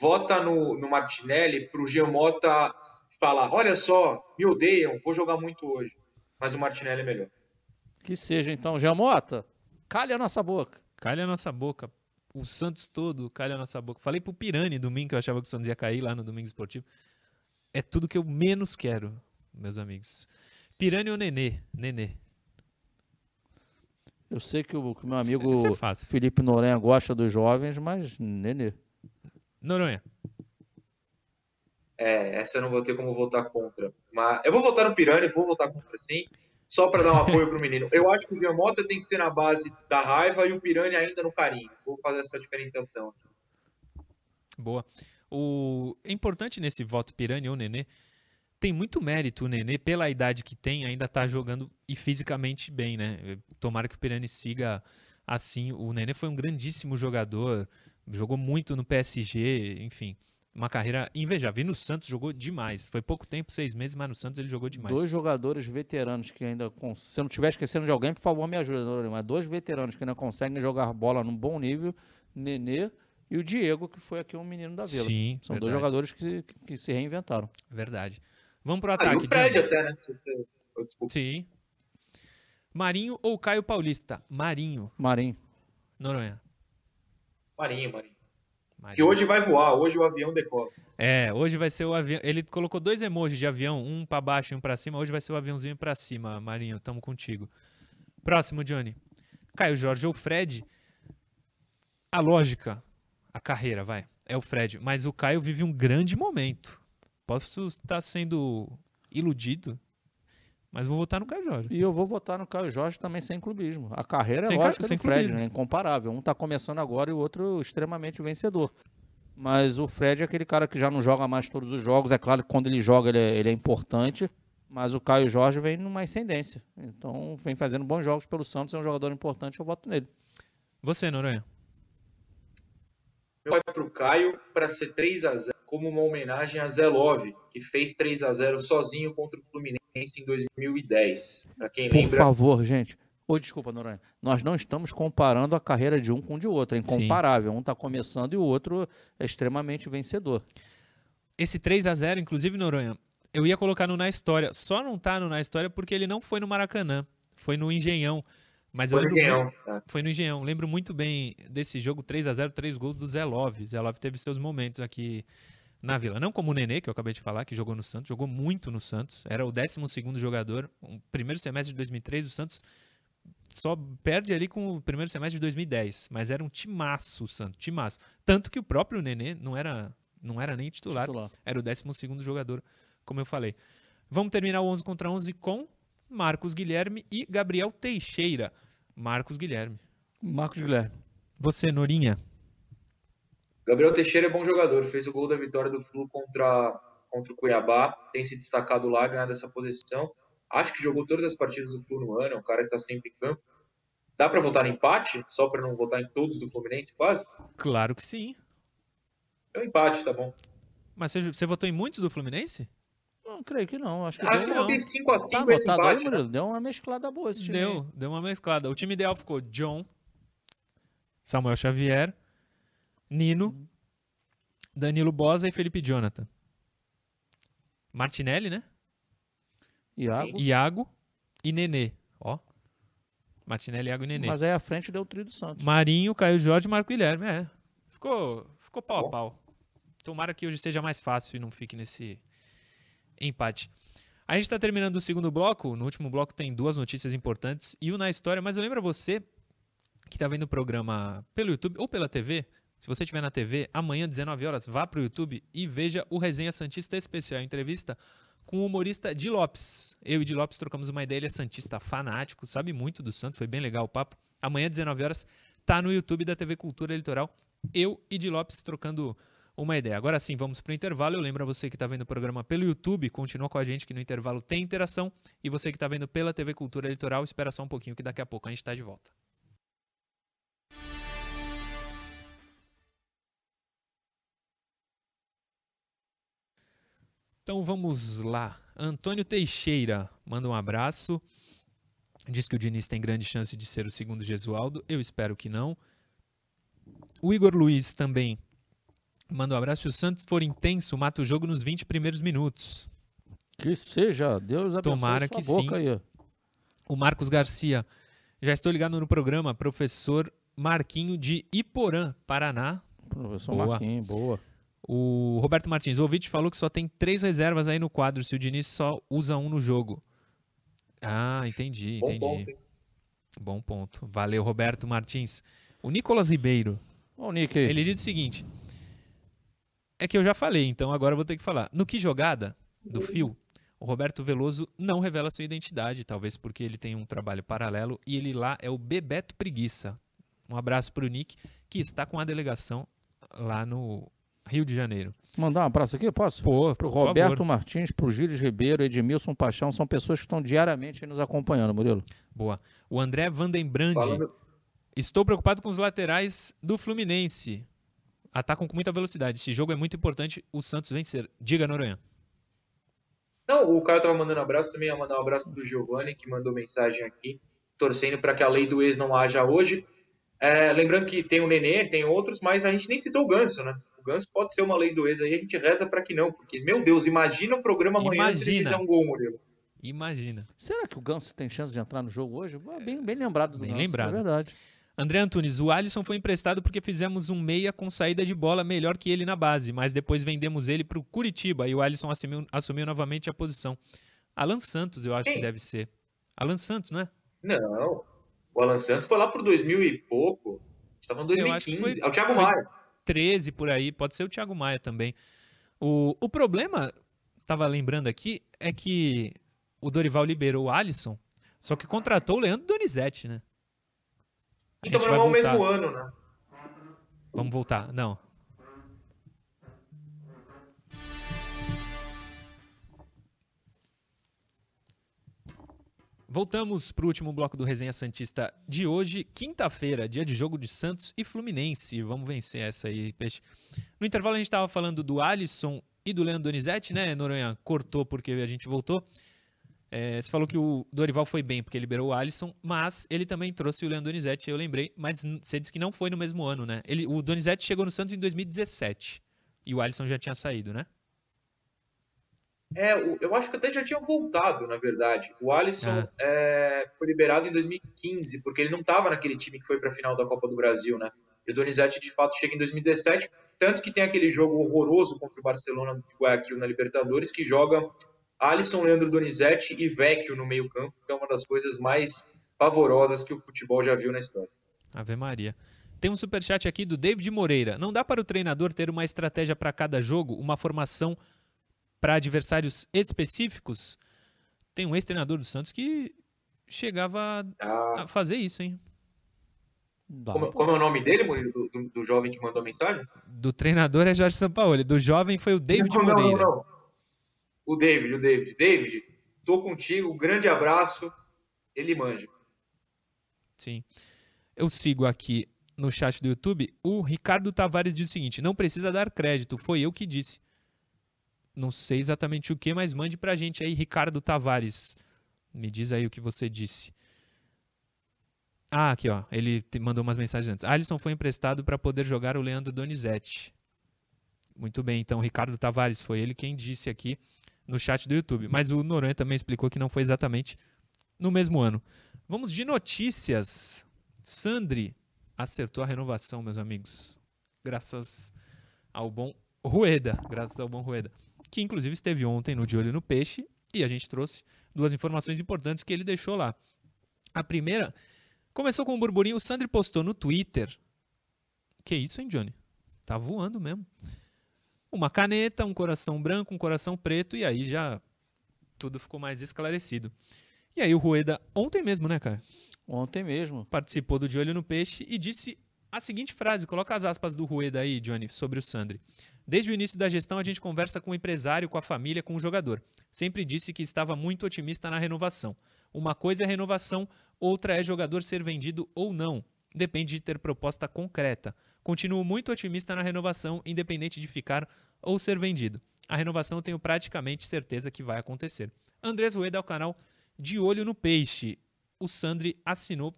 Vota no, no Martinelli pro Giamota falar: olha só, me odeiam, vou jogar muito hoje. Mas o Martinelli é melhor. Que seja então, Giamota, calha a nossa boca. Calha a nossa boca. O Santos todo calha a nossa boca. Falei pro Pirani domingo que eu achava que o Santos ia cair lá no Domingo Esportivo. É tudo que eu menos quero, meus amigos. Pirani ou Nenê? Nenê. Eu sei que o, que meu amigo é fácil. Felipe Noronha gosta dos jovens, mas Nenê. Noronha. É, essa eu não vou ter como votar contra. Mas eu vou votar no Pirani, vou votar contra sim, só para dar um apoio pro menino. Eu acho que o Giamota tem que ser na base da raiva e o Pirani ainda no carinho. Vou fazer essa diferenciação. Boa. O é importante nesse voto Pirani ou Nenê. Tem muito mérito o Nenê, pela idade que tem, ainda tá jogando e fisicamente bem, né? Tomara que o Pirani siga assim. O Nenê foi um grandíssimo jogador, jogou muito no PSG, enfim. Uma carreira invejável. E no Santos jogou demais. Foi pouco tempo, seis meses, mas no Santos ele jogou demais. Dois jogadores veteranos que ainda. Se eu não estiver esquecendo de alguém, por favor, me ajuda. Mas dois veteranos que ainda conseguem jogar bola num bom nível, Nenê e o Diego, que foi aqui um menino da Vila. Sim, São dois verdade. jogadores que, se- que se reinventaram. Verdade. Vamos pro Ah, ataque, o Fred até, né? Sim. Marinho ou Caio Paulista? Marinho. Marinho. Noronha. Marinho, Marinho. Marinho. Que hoje vai voar, hoje o avião decola. É, hoje vai ser o avião. Ele colocou dois emojis de avião, um pra baixo e um pra cima. Hoje vai ser o aviãozinho pra cima, Marinho. Tamo contigo. Próximo, Johnny. Caio Jorge ou Fred? A lógica. A carreira, vai. É o Fred. Mas o Caio vive um grande momento. Posso estar sendo iludido, mas vou votar no Caio Jorge. E eu vou votar no Caio Jorge também sem clubismo. A carreira sem é lógica sem do Fred, clubismo. né? Incomparável. Um está começando agora e o outro extremamente vencedor. Mas o Fred é aquele cara que já não joga mais todos os jogos. É claro que quando ele joga ele é, ele é importante. Mas o Caio Jorge vem numa ascendência. Então vem fazendo bons jogos pelo Santos. É um jogador importante. Eu voto nele. Você, Noronha? Vai para o Caio para ser 3 a 0 como uma homenagem a Zé Love, que fez 3 a 0 sozinho contra o Fluminense em 2010. Pra quem Por lembra... favor, gente. Ô, desculpa, Noronha. Nós não estamos comparando a carreira de um com o de outro. É incomparável. Sim. Um está começando e o outro é extremamente vencedor. Esse 3 a 0 inclusive, Noronha, eu ia colocar no Na História. Só não tá no Na História porque ele não foi no Maracanã. Foi no Engenhão. Mas foi, no Engenhão. Tá. foi no Engenhão. Lembro muito bem desse jogo 3 a 0 três gols do Zé Love. Zé Love teve seus momentos aqui na Vila. Não como o Nenê, que eu acabei de falar, que jogou no Santos, jogou muito no Santos. Era o 12 jogador. O primeiro semestre de 2003, o Santos só perde ali com o primeiro semestre de 2010. Mas era um timaço o Santos, timaço. Tanto que o próprio Nenê não era, não era nem titular, titular. era o 12 jogador, como eu falei. Vamos terminar o 11 contra 11 com Marcos Guilherme e Gabriel Teixeira. Marcos Guilherme. Marcos Guilherme. Você, Norinha. Gabriel Teixeira é bom jogador, fez o gol da vitória do Flu contra, contra o Cuiabá, tem se destacado lá, ganhado essa posição. Acho que jogou todas as partidas do Flu no ano, é um cara que está sempre em campo. Dá para votar em empate, só para não votar em todos do Fluminense, quase? Claro que sim. É um empate, tá bom. Mas você, você votou em muitos do Fluminense? Não, creio que não. Acho que, Acho deu, que não. 5 a 5 tá anotado aí, Murilo? Deu uma mesclada boa esse time. Deu, aí. deu uma mesclada. O time ideal ficou John, Samuel Xavier, Nino, Danilo Bosa e Felipe Jonathan. Martinelli, né? Iago. Iago e Nenê. Ó. Martinelli, Iago e Nenê. Mas aí à frente deu o trio do Santos. Marinho, Caio Jorge e Marco Guilherme. É. Ficou, ficou pau a pau. Tomara que hoje seja mais fácil e não fique nesse empate. A gente está terminando o segundo bloco. No último bloco tem duas notícias importantes e uma na história, mas eu lembro a você que está vendo o programa pelo YouTube ou pela TV. Se você estiver na TV, amanhã, 19 horas, vá para o YouTube e veja o Resenha Santista Especial, entrevista com o humorista Di Lopes. Eu e Di Lopes trocamos uma ideia, ele é Santista fanático, sabe muito do Santos, foi bem legal o papo. Amanhã, 19 horas, tá no YouTube da TV Cultura Litoral. Eu e Di Lopes trocando uma ideia. Agora sim, vamos para o intervalo. Eu lembro a você que está vendo o programa pelo YouTube, continua com a gente que no intervalo tem interação. E você que está vendo pela TV Cultura Litoral, espera só um pouquinho que daqui a pouco a gente está de volta. Então vamos lá. Antônio Teixeira manda um abraço. Diz que o Diniz tem grande chance de ser o segundo Gesualdo. Eu espero que não. O Igor Luiz também Manda um abraço. Se o Santos for intenso, mata o jogo nos 20 primeiros minutos. Que seja. Deus abençoe Tomara que sim. Aí. O Marcos Garcia. Já estou ligado no programa. Professor Marquinho de Iporã, Paraná. Professor boa. Marquinho, boa. O Roberto Martins. O ouvinte falou que só tem três reservas aí no quadro. Se o Diniz só usa um no jogo. Ah, entendi, entendi. Bom ponto. Bom ponto. Valeu, Roberto Martins. O Nicolas Ribeiro. Bom, Nick. Ele diz o seguinte: é que eu já falei, então agora eu vou ter que falar. No que jogada do Fio, o Roberto Veloso não revela sua identidade, talvez porque ele tem um trabalho paralelo e ele lá é o Bebeto Preguiça. Um abraço para o Nick, que está com a delegação lá no Rio de Janeiro. Mandar um abraço aqui, posso? Pô, pro Roberto favor. Martins, pro Gilles Ribeiro, Edmilson Paixão, são pessoas que estão diariamente nos acompanhando, Murilo. Boa. O André Vandenbrand. Estou preocupado com os laterais do Fluminense atacam com muita velocidade. Esse jogo é muito importante o Santos vencer. Diga, Noronha. Não, o cara tava mandando abraço também, ia mandar um abraço pro Giovanni, que mandou mensagem aqui, torcendo para que a lei do ex não haja hoje. É, lembrando que tem o Nenê, tem outros, mas a gente nem citou o Ganso, né? O Ganso pode ser uma lei do ex aí, a gente reza para que não, porque, meu Deus, imagina o programa amanhã imagina. se ele fizer um gol, Murilo. Imagina. Será que o Ganso tem chance de entrar no jogo hoje? Bem, bem lembrado do bem Ganso, é lembrado. é verdade. André Antunes, o Alisson foi emprestado porque fizemos um meia com saída de bola melhor que ele na base, mas depois vendemos ele para o Curitiba e o Alisson assumiu, assumiu novamente a posição. Alan Santos, eu acho Sim. que deve ser. Alan Santos, né? Não. O Alan Santos foi lá por 2000 e pouco. Estava em 2015. Foi... É o Thiago Maia. 13 por aí, pode ser o Thiago Maia também. O, o problema, tava lembrando aqui, é que o Dorival liberou o Alisson, só que contratou o Leandro Donizete, né? Então não é o mesmo ano, né? Vamos voltar. Não. Voltamos para o último bloco do Resenha Santista de hoje, quinta-feira, dia de jogo de Santos e Fluminense. Vamos vencer essa aí, Peixe. No intervalo a gente estava falando do Alisson e do Leandro Donizete, né? Noronha cortou porque a gente voltou. É, você falou que o Dorival foi bem porque liberou o Alisson, mas ele também trouxe o Leandro Donizete, eu lembrei, mas você disse que não foi no mesmo ano, né? Ele, o Donizete chegou no Santos em 2017 e o Alisson já tinha saído, né? É, eu acho que até já tinham voltado, na verdade. O Alisson ah. é, foi liberado em 2015, porque ele não estava naquele time que foi para a final da Copa do Brasil, né? E o Donizete, de fato, chega em 2017, tanto que tem aquele jogo horroroso contra o Barcelona de Guayaquil na Libertadores, que joga Alisson, Leandro Donizete e Vecchio no meio campo, que é uma das coisas mais pavorosas que o futebol já viu na história. Ave Maria. Tem um superchat aqui do David Moreira. Não dá para o treinador ter uma estratégia para cada jogo, uma formação para adversários específicos? Tem um ex-treinador do Santos que chegava ah. a fazer isso, hein? Como, como, é o nome dele, Murilo, do, do, do, jovem que mandou a mensagem? Do treinador é Jorge Sampaoli, do jovem foi o David não, Moreira. Não, não, o David, o David. David, tô contigo, grande abraço. Ele manja. Sim. Eu sigo aqui no chat do YouTube. O Ricardo Tavares diz o seguinte: não precisa dar crédito, foi eu que disse. Não sei exatamente o que, mas mande pra gente aí, Ricardo Tavares. Me diz aí o que você disse. Ah, aqui ó, ele mandou umas mensagens antes. Alisson foi emprestado para poder jogar o Leandro Donizete. Muito bem, então Ricardo Tavares foi ele quem disse aqui no chat do YouTube. Mas o Noronha também explicou que não foi exatamente no mesmo ano. Vamos de notícias. Sandri acertou a renovação, meus amigos. Graças ao bom Rueda. Graças ao bom Rueda. Que inclusive esteve ontem no De Olho no Peixe. E a gente trouxe duas informações importantes que ele deixou lá. A primeira começou com um burburinho. O Sandri postou no Twitter. Que isso, hein, Johnny? Tá voando mesmo uma caneta, um coração branco, um coração preto, e aí já tudo ficou mais esclarecido. E aí o Rueda, ontem mesmo, né, cara? Ontem mesmo. Participou do De Olho no Peixe e disse a seguinte frase, coloca as aspas do Rueda aí, Johnny, sobre o Sandri. Desde o início da gestão, a gente conversa com o empresário, com a família, com o jogador. Sempre disse que estava muito otimista na renovação. Uma coisa é renovação, outra é jogador ser vendido ou não. Depende de ter proposta concreta. Continuo muito otimista na renovação, independente de ficar ou ser vendido. A renovação tenho praticamente certeza que vai acontecer. Andrés Rueda é o canal De Olho no Peixe. O Sandri assinou,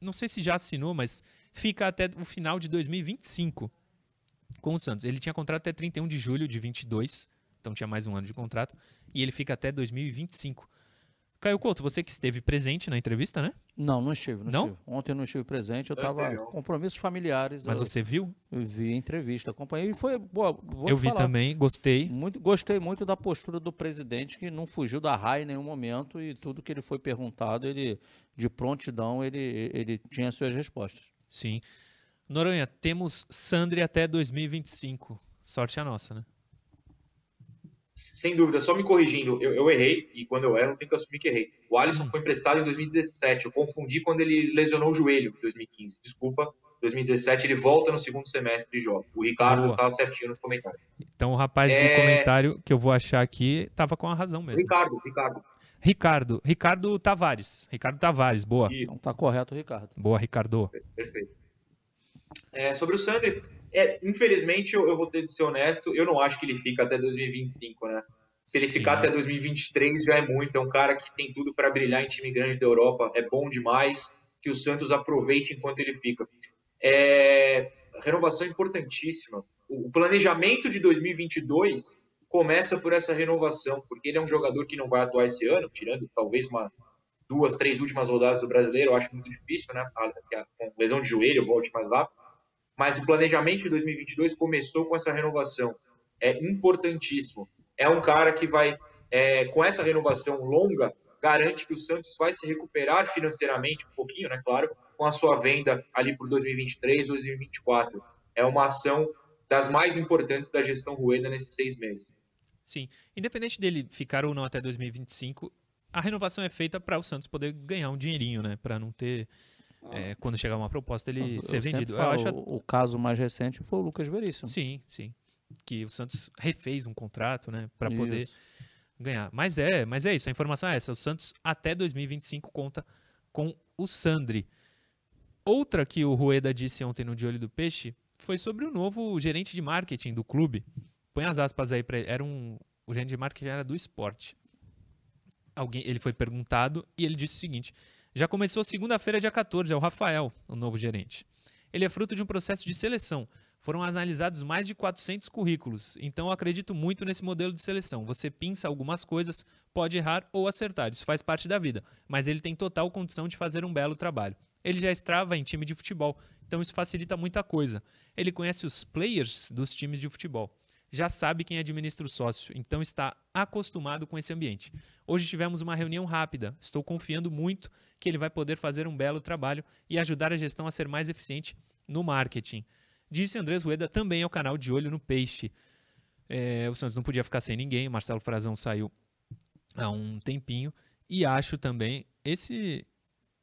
não sei se já assinou, mas fica até o final de 2025 com o Santos. Ele tinha contrato até 31 de julho de 22, então tinha mais um ano de contrato, e ele fica até 2025. Caio Couto, você que esteve presente na entrevista, né? Não, não estive. Não? não? Estive. Ontem eu não estive presente, eu estava com compromissos familiares. Mas você viu? Vi a entrevista, acompanhei e foi boa. eu vi falar. também, gostei. Muito, gostei muito da postura do presidente, que não fugiu da raia em nenhum momento e tudo que ele foi perguntado, ele de prontidão, ele, ele tinha suas respostas. Sim. Noronha, temos Sandri até 2025. Sorte a nossa, né? Sem dúvida, só me corrigindo, eu, eu, errei, e quando eu erro, eu tenho que assumir que errei. O Alisson hum. foi emprestado em 2017, eu confundi quando ele lesionou o joelho em 2015. Desculpa, 2017 ele volta no segundo semestre de jogo. O Ricardo tá certinho nos comentários. Então o rapaz é... do comentário que eu vou achar aqui tava com a razão mesmo. Ricardo, Ricardo. Ricardo, Ricardo Tavares. Ricardo Tavares, boa. Então tá correto, Ricardo. Boa, Ricardo. Perfeito. É, sobre o Sandri, é, infelizmente, eu, eu, vou ter de ser honesto, eu não acho que ele fica até 2025, né? Se ele ficar Sim, até 2023 já é muito, é um cara que tem tudo para brilhar em time grande da Europa, é bom demais que o Santos aproveite enquanto ele fica. É, renovação importantíssima. O, planejamento de 2022 começa por essa renovação, porque ele é um jogador que não vai atuar esse ano, tirando talvez uma duas, três últimas rodadas do brasileiro, eu acho muito difícil, né? A lesão de joelho, volte mais rápido mas o planejamento de 2022 começou com essa renovação. É importantíssimo. É um cara que vai, é, com essa renovação longa, garante que o Santos vai se recuperar financeiramente um pouquinho, né, claro, com a sua venda ali por 2023, 2024. é uma ação das mais importantes da gestão Rueda nesses seis meses. Sim. Independente dele ficar ou não até 2025, a renovação é feita para o Santos poder ganhar um dinheirinho, né? Para não ter. É, quando chegar uma proposta, ele Eu ser vendido. falo, Eu acho. o, caso mais recente foi o Lucas Veríssimo. Sim, sim. Que o Santos refez um contrato, né? Para poder ganhar. Mas é, mas é isso. A informação é essa. O Santos até 2025 conta com o Sandri. Outra que o Rueda disse ontem no De Olho do Peixe foi sobre o novo gerente de marketing do clube. Põe as aspas aí para ele. Era um, o gerente de marketing era do esporte. Alguém, ele foi perguntado e ele disse o seguinte: já começou segunda-feira, dia 14, é o Rafael, o novo gerente. Ele é fruto de um processo de seleção. Foram analisados mais de 400 currículos, então eu acredito muito nesse modelo de seleção. Você pinça algumas coisas, pode errar ou acertar, isso faz parte da vida, mas ele tem total condição de fazer um belo trabalho. Ele já estrava em time de futebol, então isso facilita muita coisa. Ele conhece os players dos times de futebol. Já sabe quem administra o sócio, então está acostumado com esse ambiente. Hoje tivemos uma reunião rápida. Estou confiando muito que ele vai poder fazer um belo trabalho e ajudar a gestão a ser mais eficiente no marketing. Disse Andrés Rueda também ao canal de olho no peixe. É, o Santos não podia ficar sem ninguém. Marcelo Frazão saiu há um tempinho. E acho também. Esse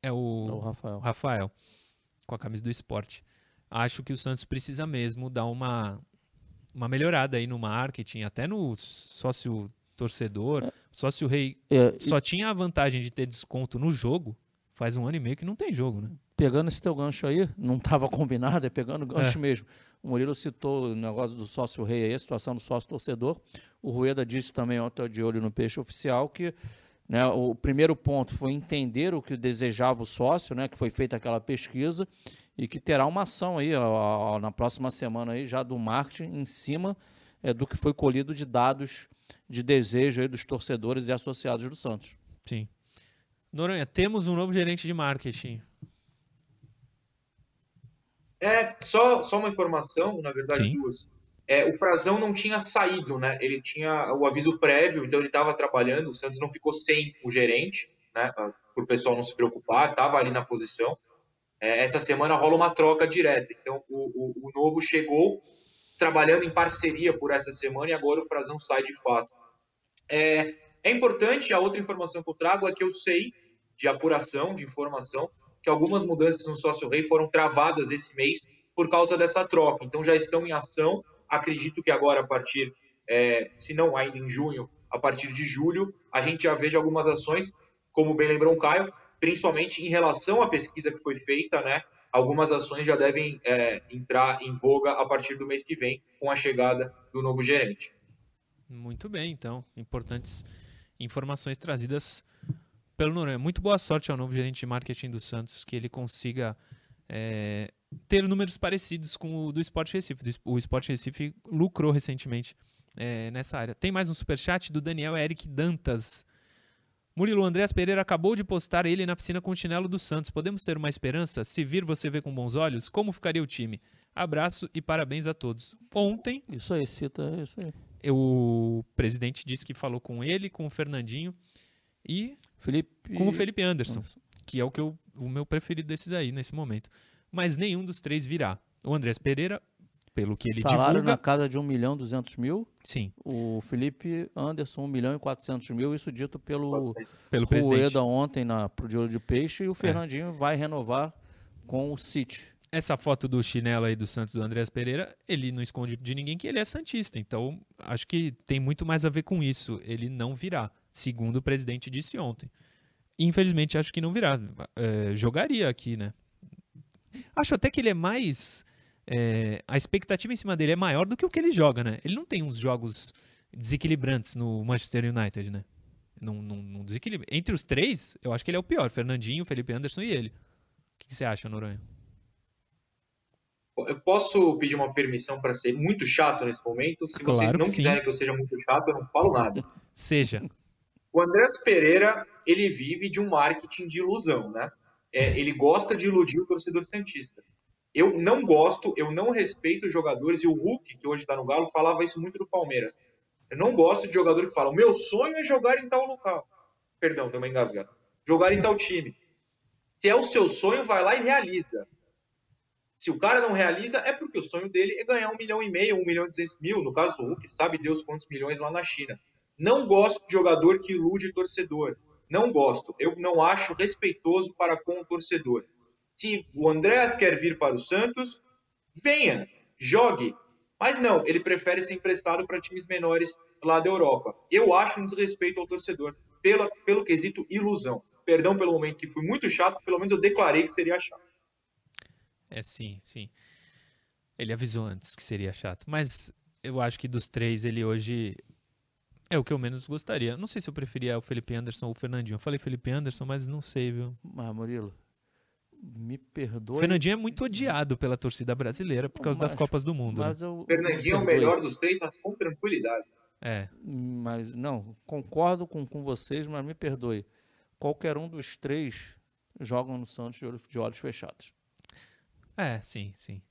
é o, É o Rafael. o Rafael, com a camisa do esporte. Acho que o Santos precisa mesmo dar uma, uma melhorada aí no marketing, até no sócio torcedor. Sócio rei É, e só tinha a vantagem de ter desconto no jogo. Faz um ano e meio que não tem jogo, né? pegando esse teu gancho aí, não estava [LAUGHS] combinado, é pegando o gancho É. mesmo. O Murilo citou o negócio do sócio rei aí, a situação do sócio torcedor. O Rueda disse também ontem de olho no peixe oficial que né, o primeiro ponto foi entender o que desejava o sócio, né, que foi feita aquela pesquisa e que terá uma ação aí ó, ó, na próxima semana aí já do marketing em cima é, do que foi colhido de dados de desejo aí dos torcedores e associados do Santos. Sim. Noronha, temos um novo gerente de marketing. É, só, só uma informação, na verdade, Sim. duas. É, o Frazão não tinha saído, né? Ele tinha o aviso prévio, então ele estava trabalhando. O Santos não ficou sem o gerente, né? Para o pessoal não se preocupar, estava ali na posição. É, essa semana rola uma troca direta. Então o, o, o novo chegou trabalhando em parceria por essa semana e agora o Frazão sai de fato. É, é importante, a outra informação que eu trago é que eu sei de apuração, de informação, que algumas mudanças no sócio rei foram travadas esse mês por causa dessa troca. Então já estão em ação. Acredito que agora, a partir, é, se não ainda em junho, a partir de julho, a gente já veja algumas ações, como bem lembrou o Caio, principalmente em relação à pesquisa que foi feita, né? Algumas ações já devem é, entrar em voga a partir do mês que vem, com a chegada do novo gerente. Muito bem, então. Importantes informações trazidas pelo Noronha. Muito boa sorte ao novo gerente de marketing do Santos, que ele consiga é, ter números parecidos com o do Sport Recife. O Sport Recife lucrou recentemente é, nessa área. Tem mais um superchat do Daniel Eric Dantas. Murilo Andréas Pereira acabou de postar ele na piscina com o chinelo do Santos. Podemos ter uma esperança? Se vir você vê com bons olhos, como ficaria o time? Abraço e parabéns a todos. Ontem, Isso aí, cita isso aí. o presidente disse que falou com ele, com o Fernandinho e Felipe. com o Felipe Anderson, que é o, que eu, o meu preferido desses aí nesse momento. Mas nenhum dos três virá. O Andrés Pereira, pelo que ele Salário divulga, na casa de 1 milhão e 200 mil. sim, O Felipe Anderson, 1 milhão e 400 mil. Isso dito pelo pelo presidente. Rueda ontem na, pro De Olho de Peixe. E o Fernandinho vai renovar com o City. Essa foto do chinelo aí do Santos do Andrés Pereira, ele não esconde de ninguém que ele é santista. Então, acho que tem muito mais a ver com isso. Ele não virá, segundo o presidente disse ontem. Infelizmente, acho que não virá. É, jogaria aqui, né? Acho até que ele é mais. É, a expectativa em cima dele é maior do que o que ele joga, né? Ele não tem uns jogos desequilibrantes no Manchester United, né? Não, não, não desequilibra. Entre os três, eu acho que ele é o pior. Fernandinho, Felipe Anderson e ele. O que, você acha, Noronha? Eu posso pedir uma permissão para ser muito chato nesse momento? Se vocês Claro não que sim. quiserem que eu seja muito chato, eu não falo nada. Seja. O Andrés Pereira, ele vive de um marketing de ilusão, né? É, ele gosta de iludir o torcedor santista. Eu não gosto, eu não respeito os jogadores, e o Hulk, que hoje está no Galo, falava isso muito do Palmeiras. Eu não gosto de jogador que fala, o meu sonho é jogar em tal local. Perdão, deu uma engasgada. Jogar em tal time. Se é o seu sonho, vai lá e realiza. Se o cara não realiza, é porque o sonho dele é ganhar um milhão e meio, um milhão e duzentos mil, no caso do Hulk, sabe Deus quantos milhões lá na China. Não gosto de jogador que ilude torcedor. Não gosto. Eu não acho respeitoso para com o torcedor. Se o Andréas quer vir para o Santos, venha, jogue. Mas não, ele prefere ser emprestado para times menores lá da Europa. Eu acho um desrespeito ao torcedor, pela, pelo quesito ilusão. Perdão pelo momento que fui muito chato, pelo menos eu declarei que seria chato. É, sim, sim. Ele avisou antes que seria chato. Mas eu acho que dos três, ele hoje é o que eu menos gostaria. Não sei se eu preferia o Felipe Anderson ou o Fernandinho. Eu falei Felipe Anderson, mas não sei, viu? Mas, Murilo, me perdoe. O Fernandinho é muito odiado pela torcida brasileira por causa Mas- das Copas do Mundo. né? Mas eu, Fernandinho é o melhor dos três, mas com tranquilidade. É, Mas não, concordo com, com vocês, mas me perdoe. Qualquer um dos três jogam no Santos de, olho- de olhos fechados. é, sim, sim.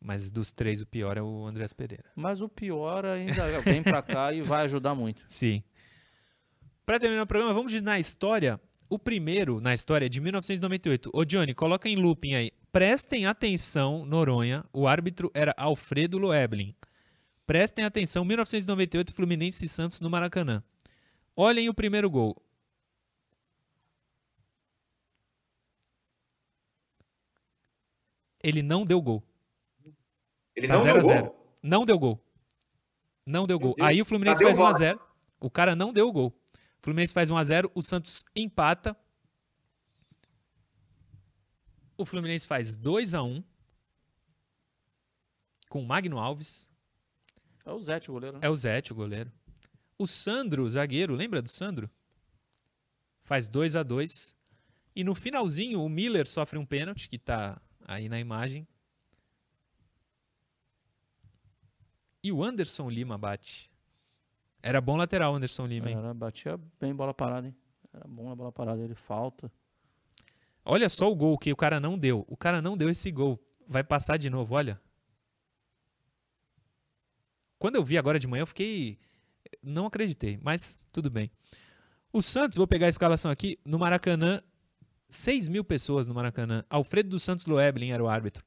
Mas dos três, o pior é o Andrés Pereira. Mas o pior ainda vem pra cá e vai ajudar muito. [LAUGHS] Sim. Pra terminar o programa, vamos na história. O primeiro na história é de 1998. Ô, Johnny, coloca em looping aí. Prestem atenção, Noronha. O árbitro era Alfredo Loeblin. Prestem atenção, 1998, Fluminense e Santos no Maracanã. Olhem o primeiro gol. Ele não deu gol. Ele Tá não 0 deu a gol. 0. Não deu gol. Não deu Meu gol. Deus. Aí o Fluminense Cadê o faz VAR? 1x0. O cara não deu o gol. O Fluminense faz 1x0. O Santos empata. O Fluminense faz 2x1. Com o Magno Alves. É o Zete, o goleiro. né? É o Zete, o goleiro. O Sandro, o zagueiro, lembra do Sandro? Faz 2 a 2 E no finalzinho, o Miller sofre um pênalti, que tá aí na imagem. E o Anderson Lima bate. Era bom lateral, Anderson Lima, hein? Era, batia bem bola parada, hein? Era bom na bola parada, ele falta. Olha só o gol que o cara não deu. O cara não deu esse gol. Vai passar de novo, olha. Quando eu vi agora de manhã, eu fiquei. Não acreditei, mas tudo bem. O Santos, vou pegar a escalação aqui, no Maracanã, 6 mil pessoas no Maracanã. Alfredo dos Santos Loeblin era o árbitro.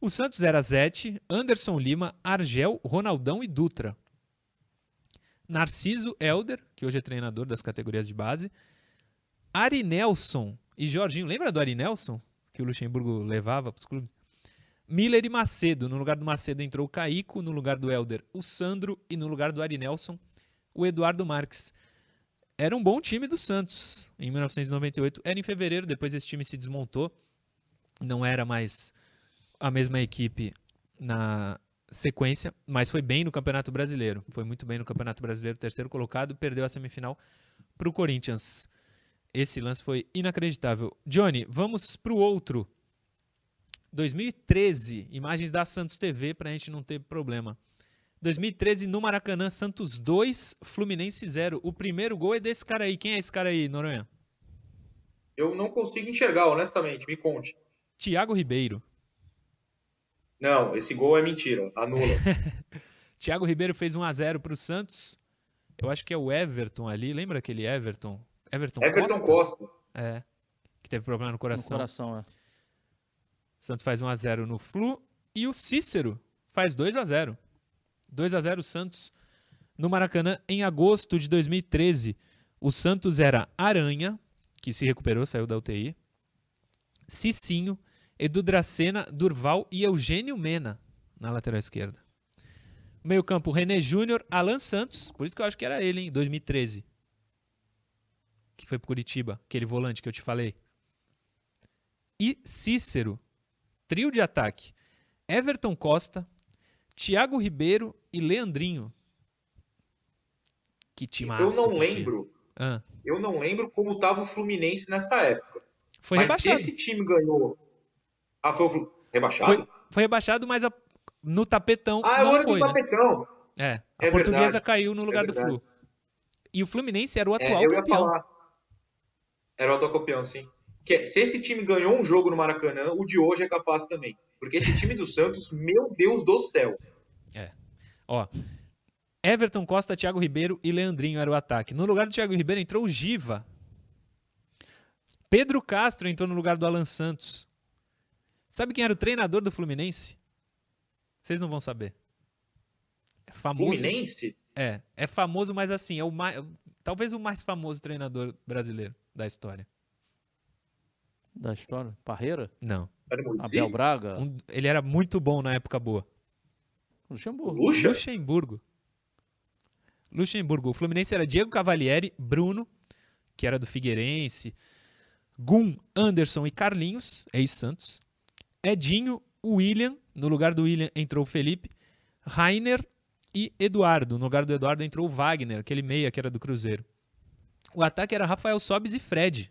O Santos era Zete, Anderson Lima, Argel, Ronaldão e Dutra. Narciso Elder, que hoje é treinador das categorias de base. Ari Nelson e Jorginho. Lembra do Ari Nelson? Que o Luxemburgo levava para os clubes? Miller e Macedo. No lugar do Macedo entrou o Caico, no lugar do Elder o Sandro e no lugar do Ari Nelson o Eduardo Marques. Era um bom time do Santos em 1998. Era em fevereiro, depois esse time se desmontou. Não era mais a mesma equipe na sequência, mas foi bem no Campeonato Brasileiro. Foi muito bem no Campeonato Brasileiro, terceiro colocado, perdeu a semifinal para o Corinthians. Esse lance foi inacreditável. Johnny, vamos para o outro. 2013, imagens da Santos TV para a gente não ter problema. 2013 no Maracanã, Santos 2, Fluminense 0. O primeiro gol é desse cara aí. Quem é esse cara aí, Noronha? Eu não consigo enxergar, honestamente, me conte. Thiago Ribeiro. Não, esse gol é mentira, anula. [LAUGHS] Thiago Ribeiro fez 1 a 0 para o Santos. Eu acho que é o Everton ali. Lembra aquele Everton? Everton, Everton Costa? Costa. É. Que teve problema no No coração. coração, é. Santos faz 1 a 0 no Flu e o Cícero faz 2 a 0. 2 a 0 Santos no Maracanã em agosto de 2013. O Santos era Aranha, que se recuperou, saiu da UTI. Cicinho, Edu Dracena, Durval e Eugênio Mena na lateral esquerda. Meio-campo René Júnior, Alan Santos, por isso que eu acho que era ele, em 2013. Que foi pro Curitiba, aquele volante que eu te falei. E Cícero, trio de ataque. Everton Costa, Thiago Ribeiro e Leandrinho. Que time Eu não lembro, Ah, eu não lembro como estava o Fluminense nessa época. foi Mas rebaixado. esse time ganhou. Ah, foi rebaixado? Foi, foi rebaixado, mas a- no tapetão Ah, é não foi, do né? tapetão. É, a É portuguesa verdade, caiu no é lugar do verdade. Flu. E o Fluminense era o É, atual eu ia campeão. falar. Era o atual campeão, sim. Que, se esse time ganhou um jogo no Maracanã, o de hoje é capaz também. Porque esse time do Santos, [LAUGHS] meu Deus do céu. Ó, Everton Costa, Thiago Ribeiro e Leandrinho era o ataque. No lugar do Thiago Ribeiro entrou o Giva. Pedro Castro entrou no lugar do Alan Santos. Sabe quem era o treinador do Fluminense? Vocês não vão saber. É famoso. Fluminense? É, é famoso, mas assim, é o mais, talvez o mais famoso treinador brasileiro da história. Da história? Parreira? Não. Abel Braga? Um- ele era muito bom na época boa. Luxemburgo. Luxa? Luxemburgo. Luxemburgo. O Fluminense era Diego Cavalieri, Bruno, que era do Figueirense, Gum, Anderson e Carlinhos, ex-Santos. Edinho, William, no lugar do William entrou o Felipe, Rainer e Eduardo. No lugar do Eduardo entrou o Wagner, aquele meia que era do Cruzeiro. O ataque era Rafael Sobis e Fred.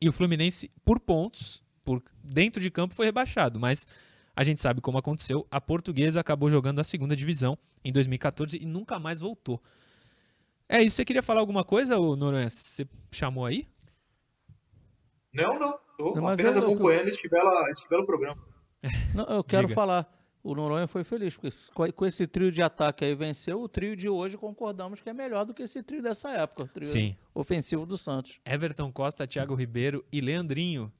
E o Fluminense, por pontos, por dentro de campo, foi rebaixado. Mas a gente sabe como aconteceu. A portuguesa acabou jogando a segunda divisão em 2014 e nunca mais voltou. É isso. Você queria falar alguma coisa, Noronha? Você chamou aí? Não, não. Tô Não, mas apenas eu- eu- acompanhando este belo, este belo programa. Não, eu quero Diga. falar. O Noronha foi feliz, porque com esse trio de ataque aí venceu, o trio de hoje concordamos que é melhor do que esse trio dessa época, o trio Sim. ofensivo do Santos. Everton Costa, Thiago Ribeiro e Leandrinho.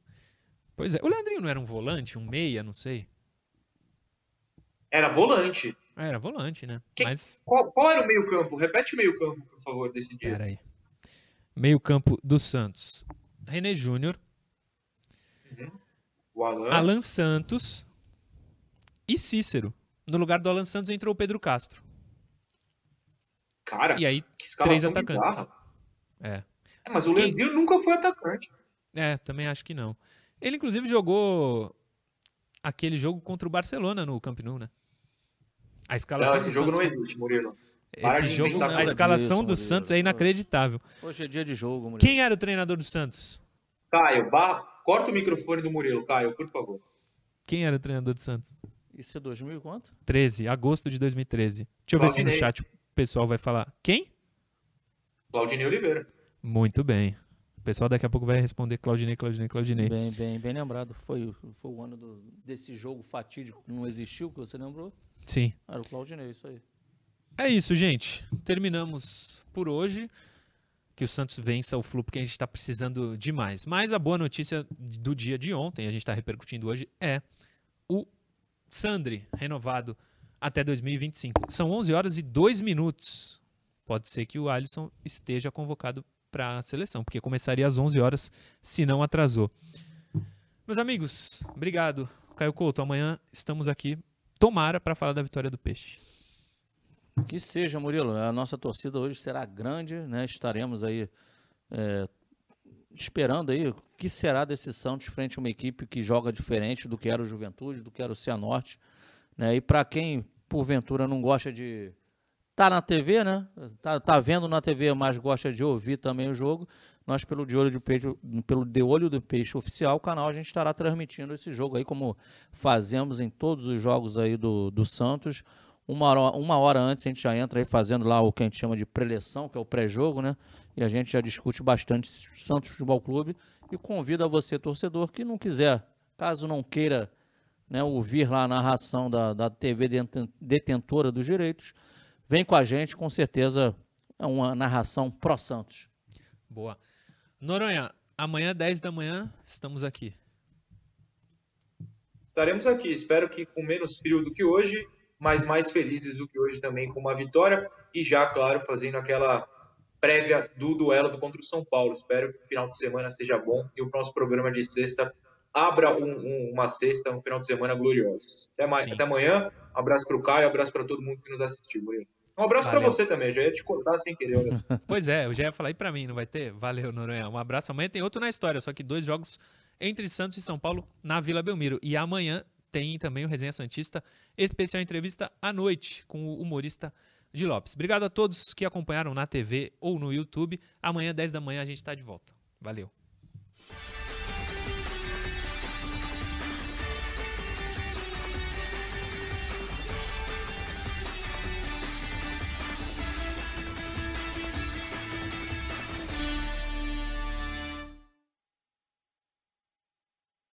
Pois é. O Leandrinho não era um volante, um meia, não sei. Era volante. Ah, Era volante, né? Quem- Mas. Qual, qual era o meio campo? Repete o meio campo, por favor, desse dia. Pera aí. Meio campo do Santos. René Júnior, O Alan. Alan Santos e Cícero. No lugar do Alan Santos entrou o Pedro Castro. Cara, E aí, três atacantes. é. É, mas o Quem- Leandrinho nunca foi atacante. É, também acho que não. Ele, inclusive, jogou aquele jogo contra o Barcelona no Camp Nou, né? A escalação Não, do esse jogo não Santos, existe, Murilo. Para esse jogo, a escalação disso, do Murilo. Santos é inacreditável. Hoje é dia de jogo, mulher. Quem era o treinador do Santos? Caio, barra, corta o microfone do Murilo, Caio, por favor. Quem era o treinador do Santos? Isso é 2000 e quanto? 13, agosto de 2013. Deixa eu ver se no Claudinei. chat o pessoal vai falar. Quem? Claudinei Oliveira. Muito bem. O pessoal daqui a pouco vai responder Claudinei, Claudinei, Claudinei. Bem, bem, bem lembrado. Foi, foi o ano do- desse jogo fatídico que não existiu, que você lembrou? Sim. Era o Claudinei, isso aí. É isso, gente. Terminamos por hoje. Que o Santos vença o Flu, porque a gente está precisando demais. Mas a boa notícia do dia de ontem, a gente está repercutindo hoje, é o Sandri renovado até 2025. São 11 horas e 2 minutos. Pode ser que o Alisson esteja convocado para a seleção, porque começaria às 11 horas, se não atrasou. Meus amigos, obrigado. Caio Couto, amanhã estamos aqui, tomara, para falar da vitória do Peixe. Que seja, Murilo. A nossa torcida hoje será grande, né? Estaremos aí é, esperando aí o que será desse Santos frente a uma equipe que joga diferente do que era o Juventude, do que era o Cianorte, né? E para quem porventura não gosta de tá na TV, né? Tá, tá vendo na TV, mas gosta de ouvir também o jogo. Nós pelo de olho de peixe, pelo de olho do peixe oficial, o canal a gente estará transmitindo esse jogo aí como fazemos em todos os jogos aí do, do Santos. Uma hora, uma hora antes a gente já entra aí fazendo lá o que a gente chama de preleção, que é o pré-jogo, né? E a gente já discute bastante Santos Futebol Clube e convida você, torcedor, que não quiser, caso não queira né, ouvir lá a narração da, da TV deten- detentora dos direitos, vem com a gente, com certeza é uma narração pró-Santos. Boa. Noronha, amanhã, 10 da manhã, estamos aqui. Estaremos aqui, espero que com menos frio do que hoje, mas mais felizes do que hoje também com uma vitória e já, claro, fazendo aquela prévia do duelo contra o São Paulo. Espero que o final de semana seja bom e o nosso programa de sexta abra um- um- uma sexta, um final de semana glorioso. Até, ma- Sim. até amanhã, um abraço para o Caio, um abraço para todo mundo que nos assistiu. Murilo. Um abraço para você também, eu já ia te cortar sem querer. [LAUGHS] Pois é, eu já ia falar aí pra mim, não vai ter? Valeu, Noronha. Um abraço. Amanhã tem outro na história, só que dois jogos entre Santos e São Paulo na Vila Belmiro. E amanhã tem também o Resenha Santista, especial entrevista à noite com o humorista de Lopes. Obrigado a todos que acompanharam na TV ou no YouTube. Amanhã, 10 da manhã, a gente tá de volta. Valeu.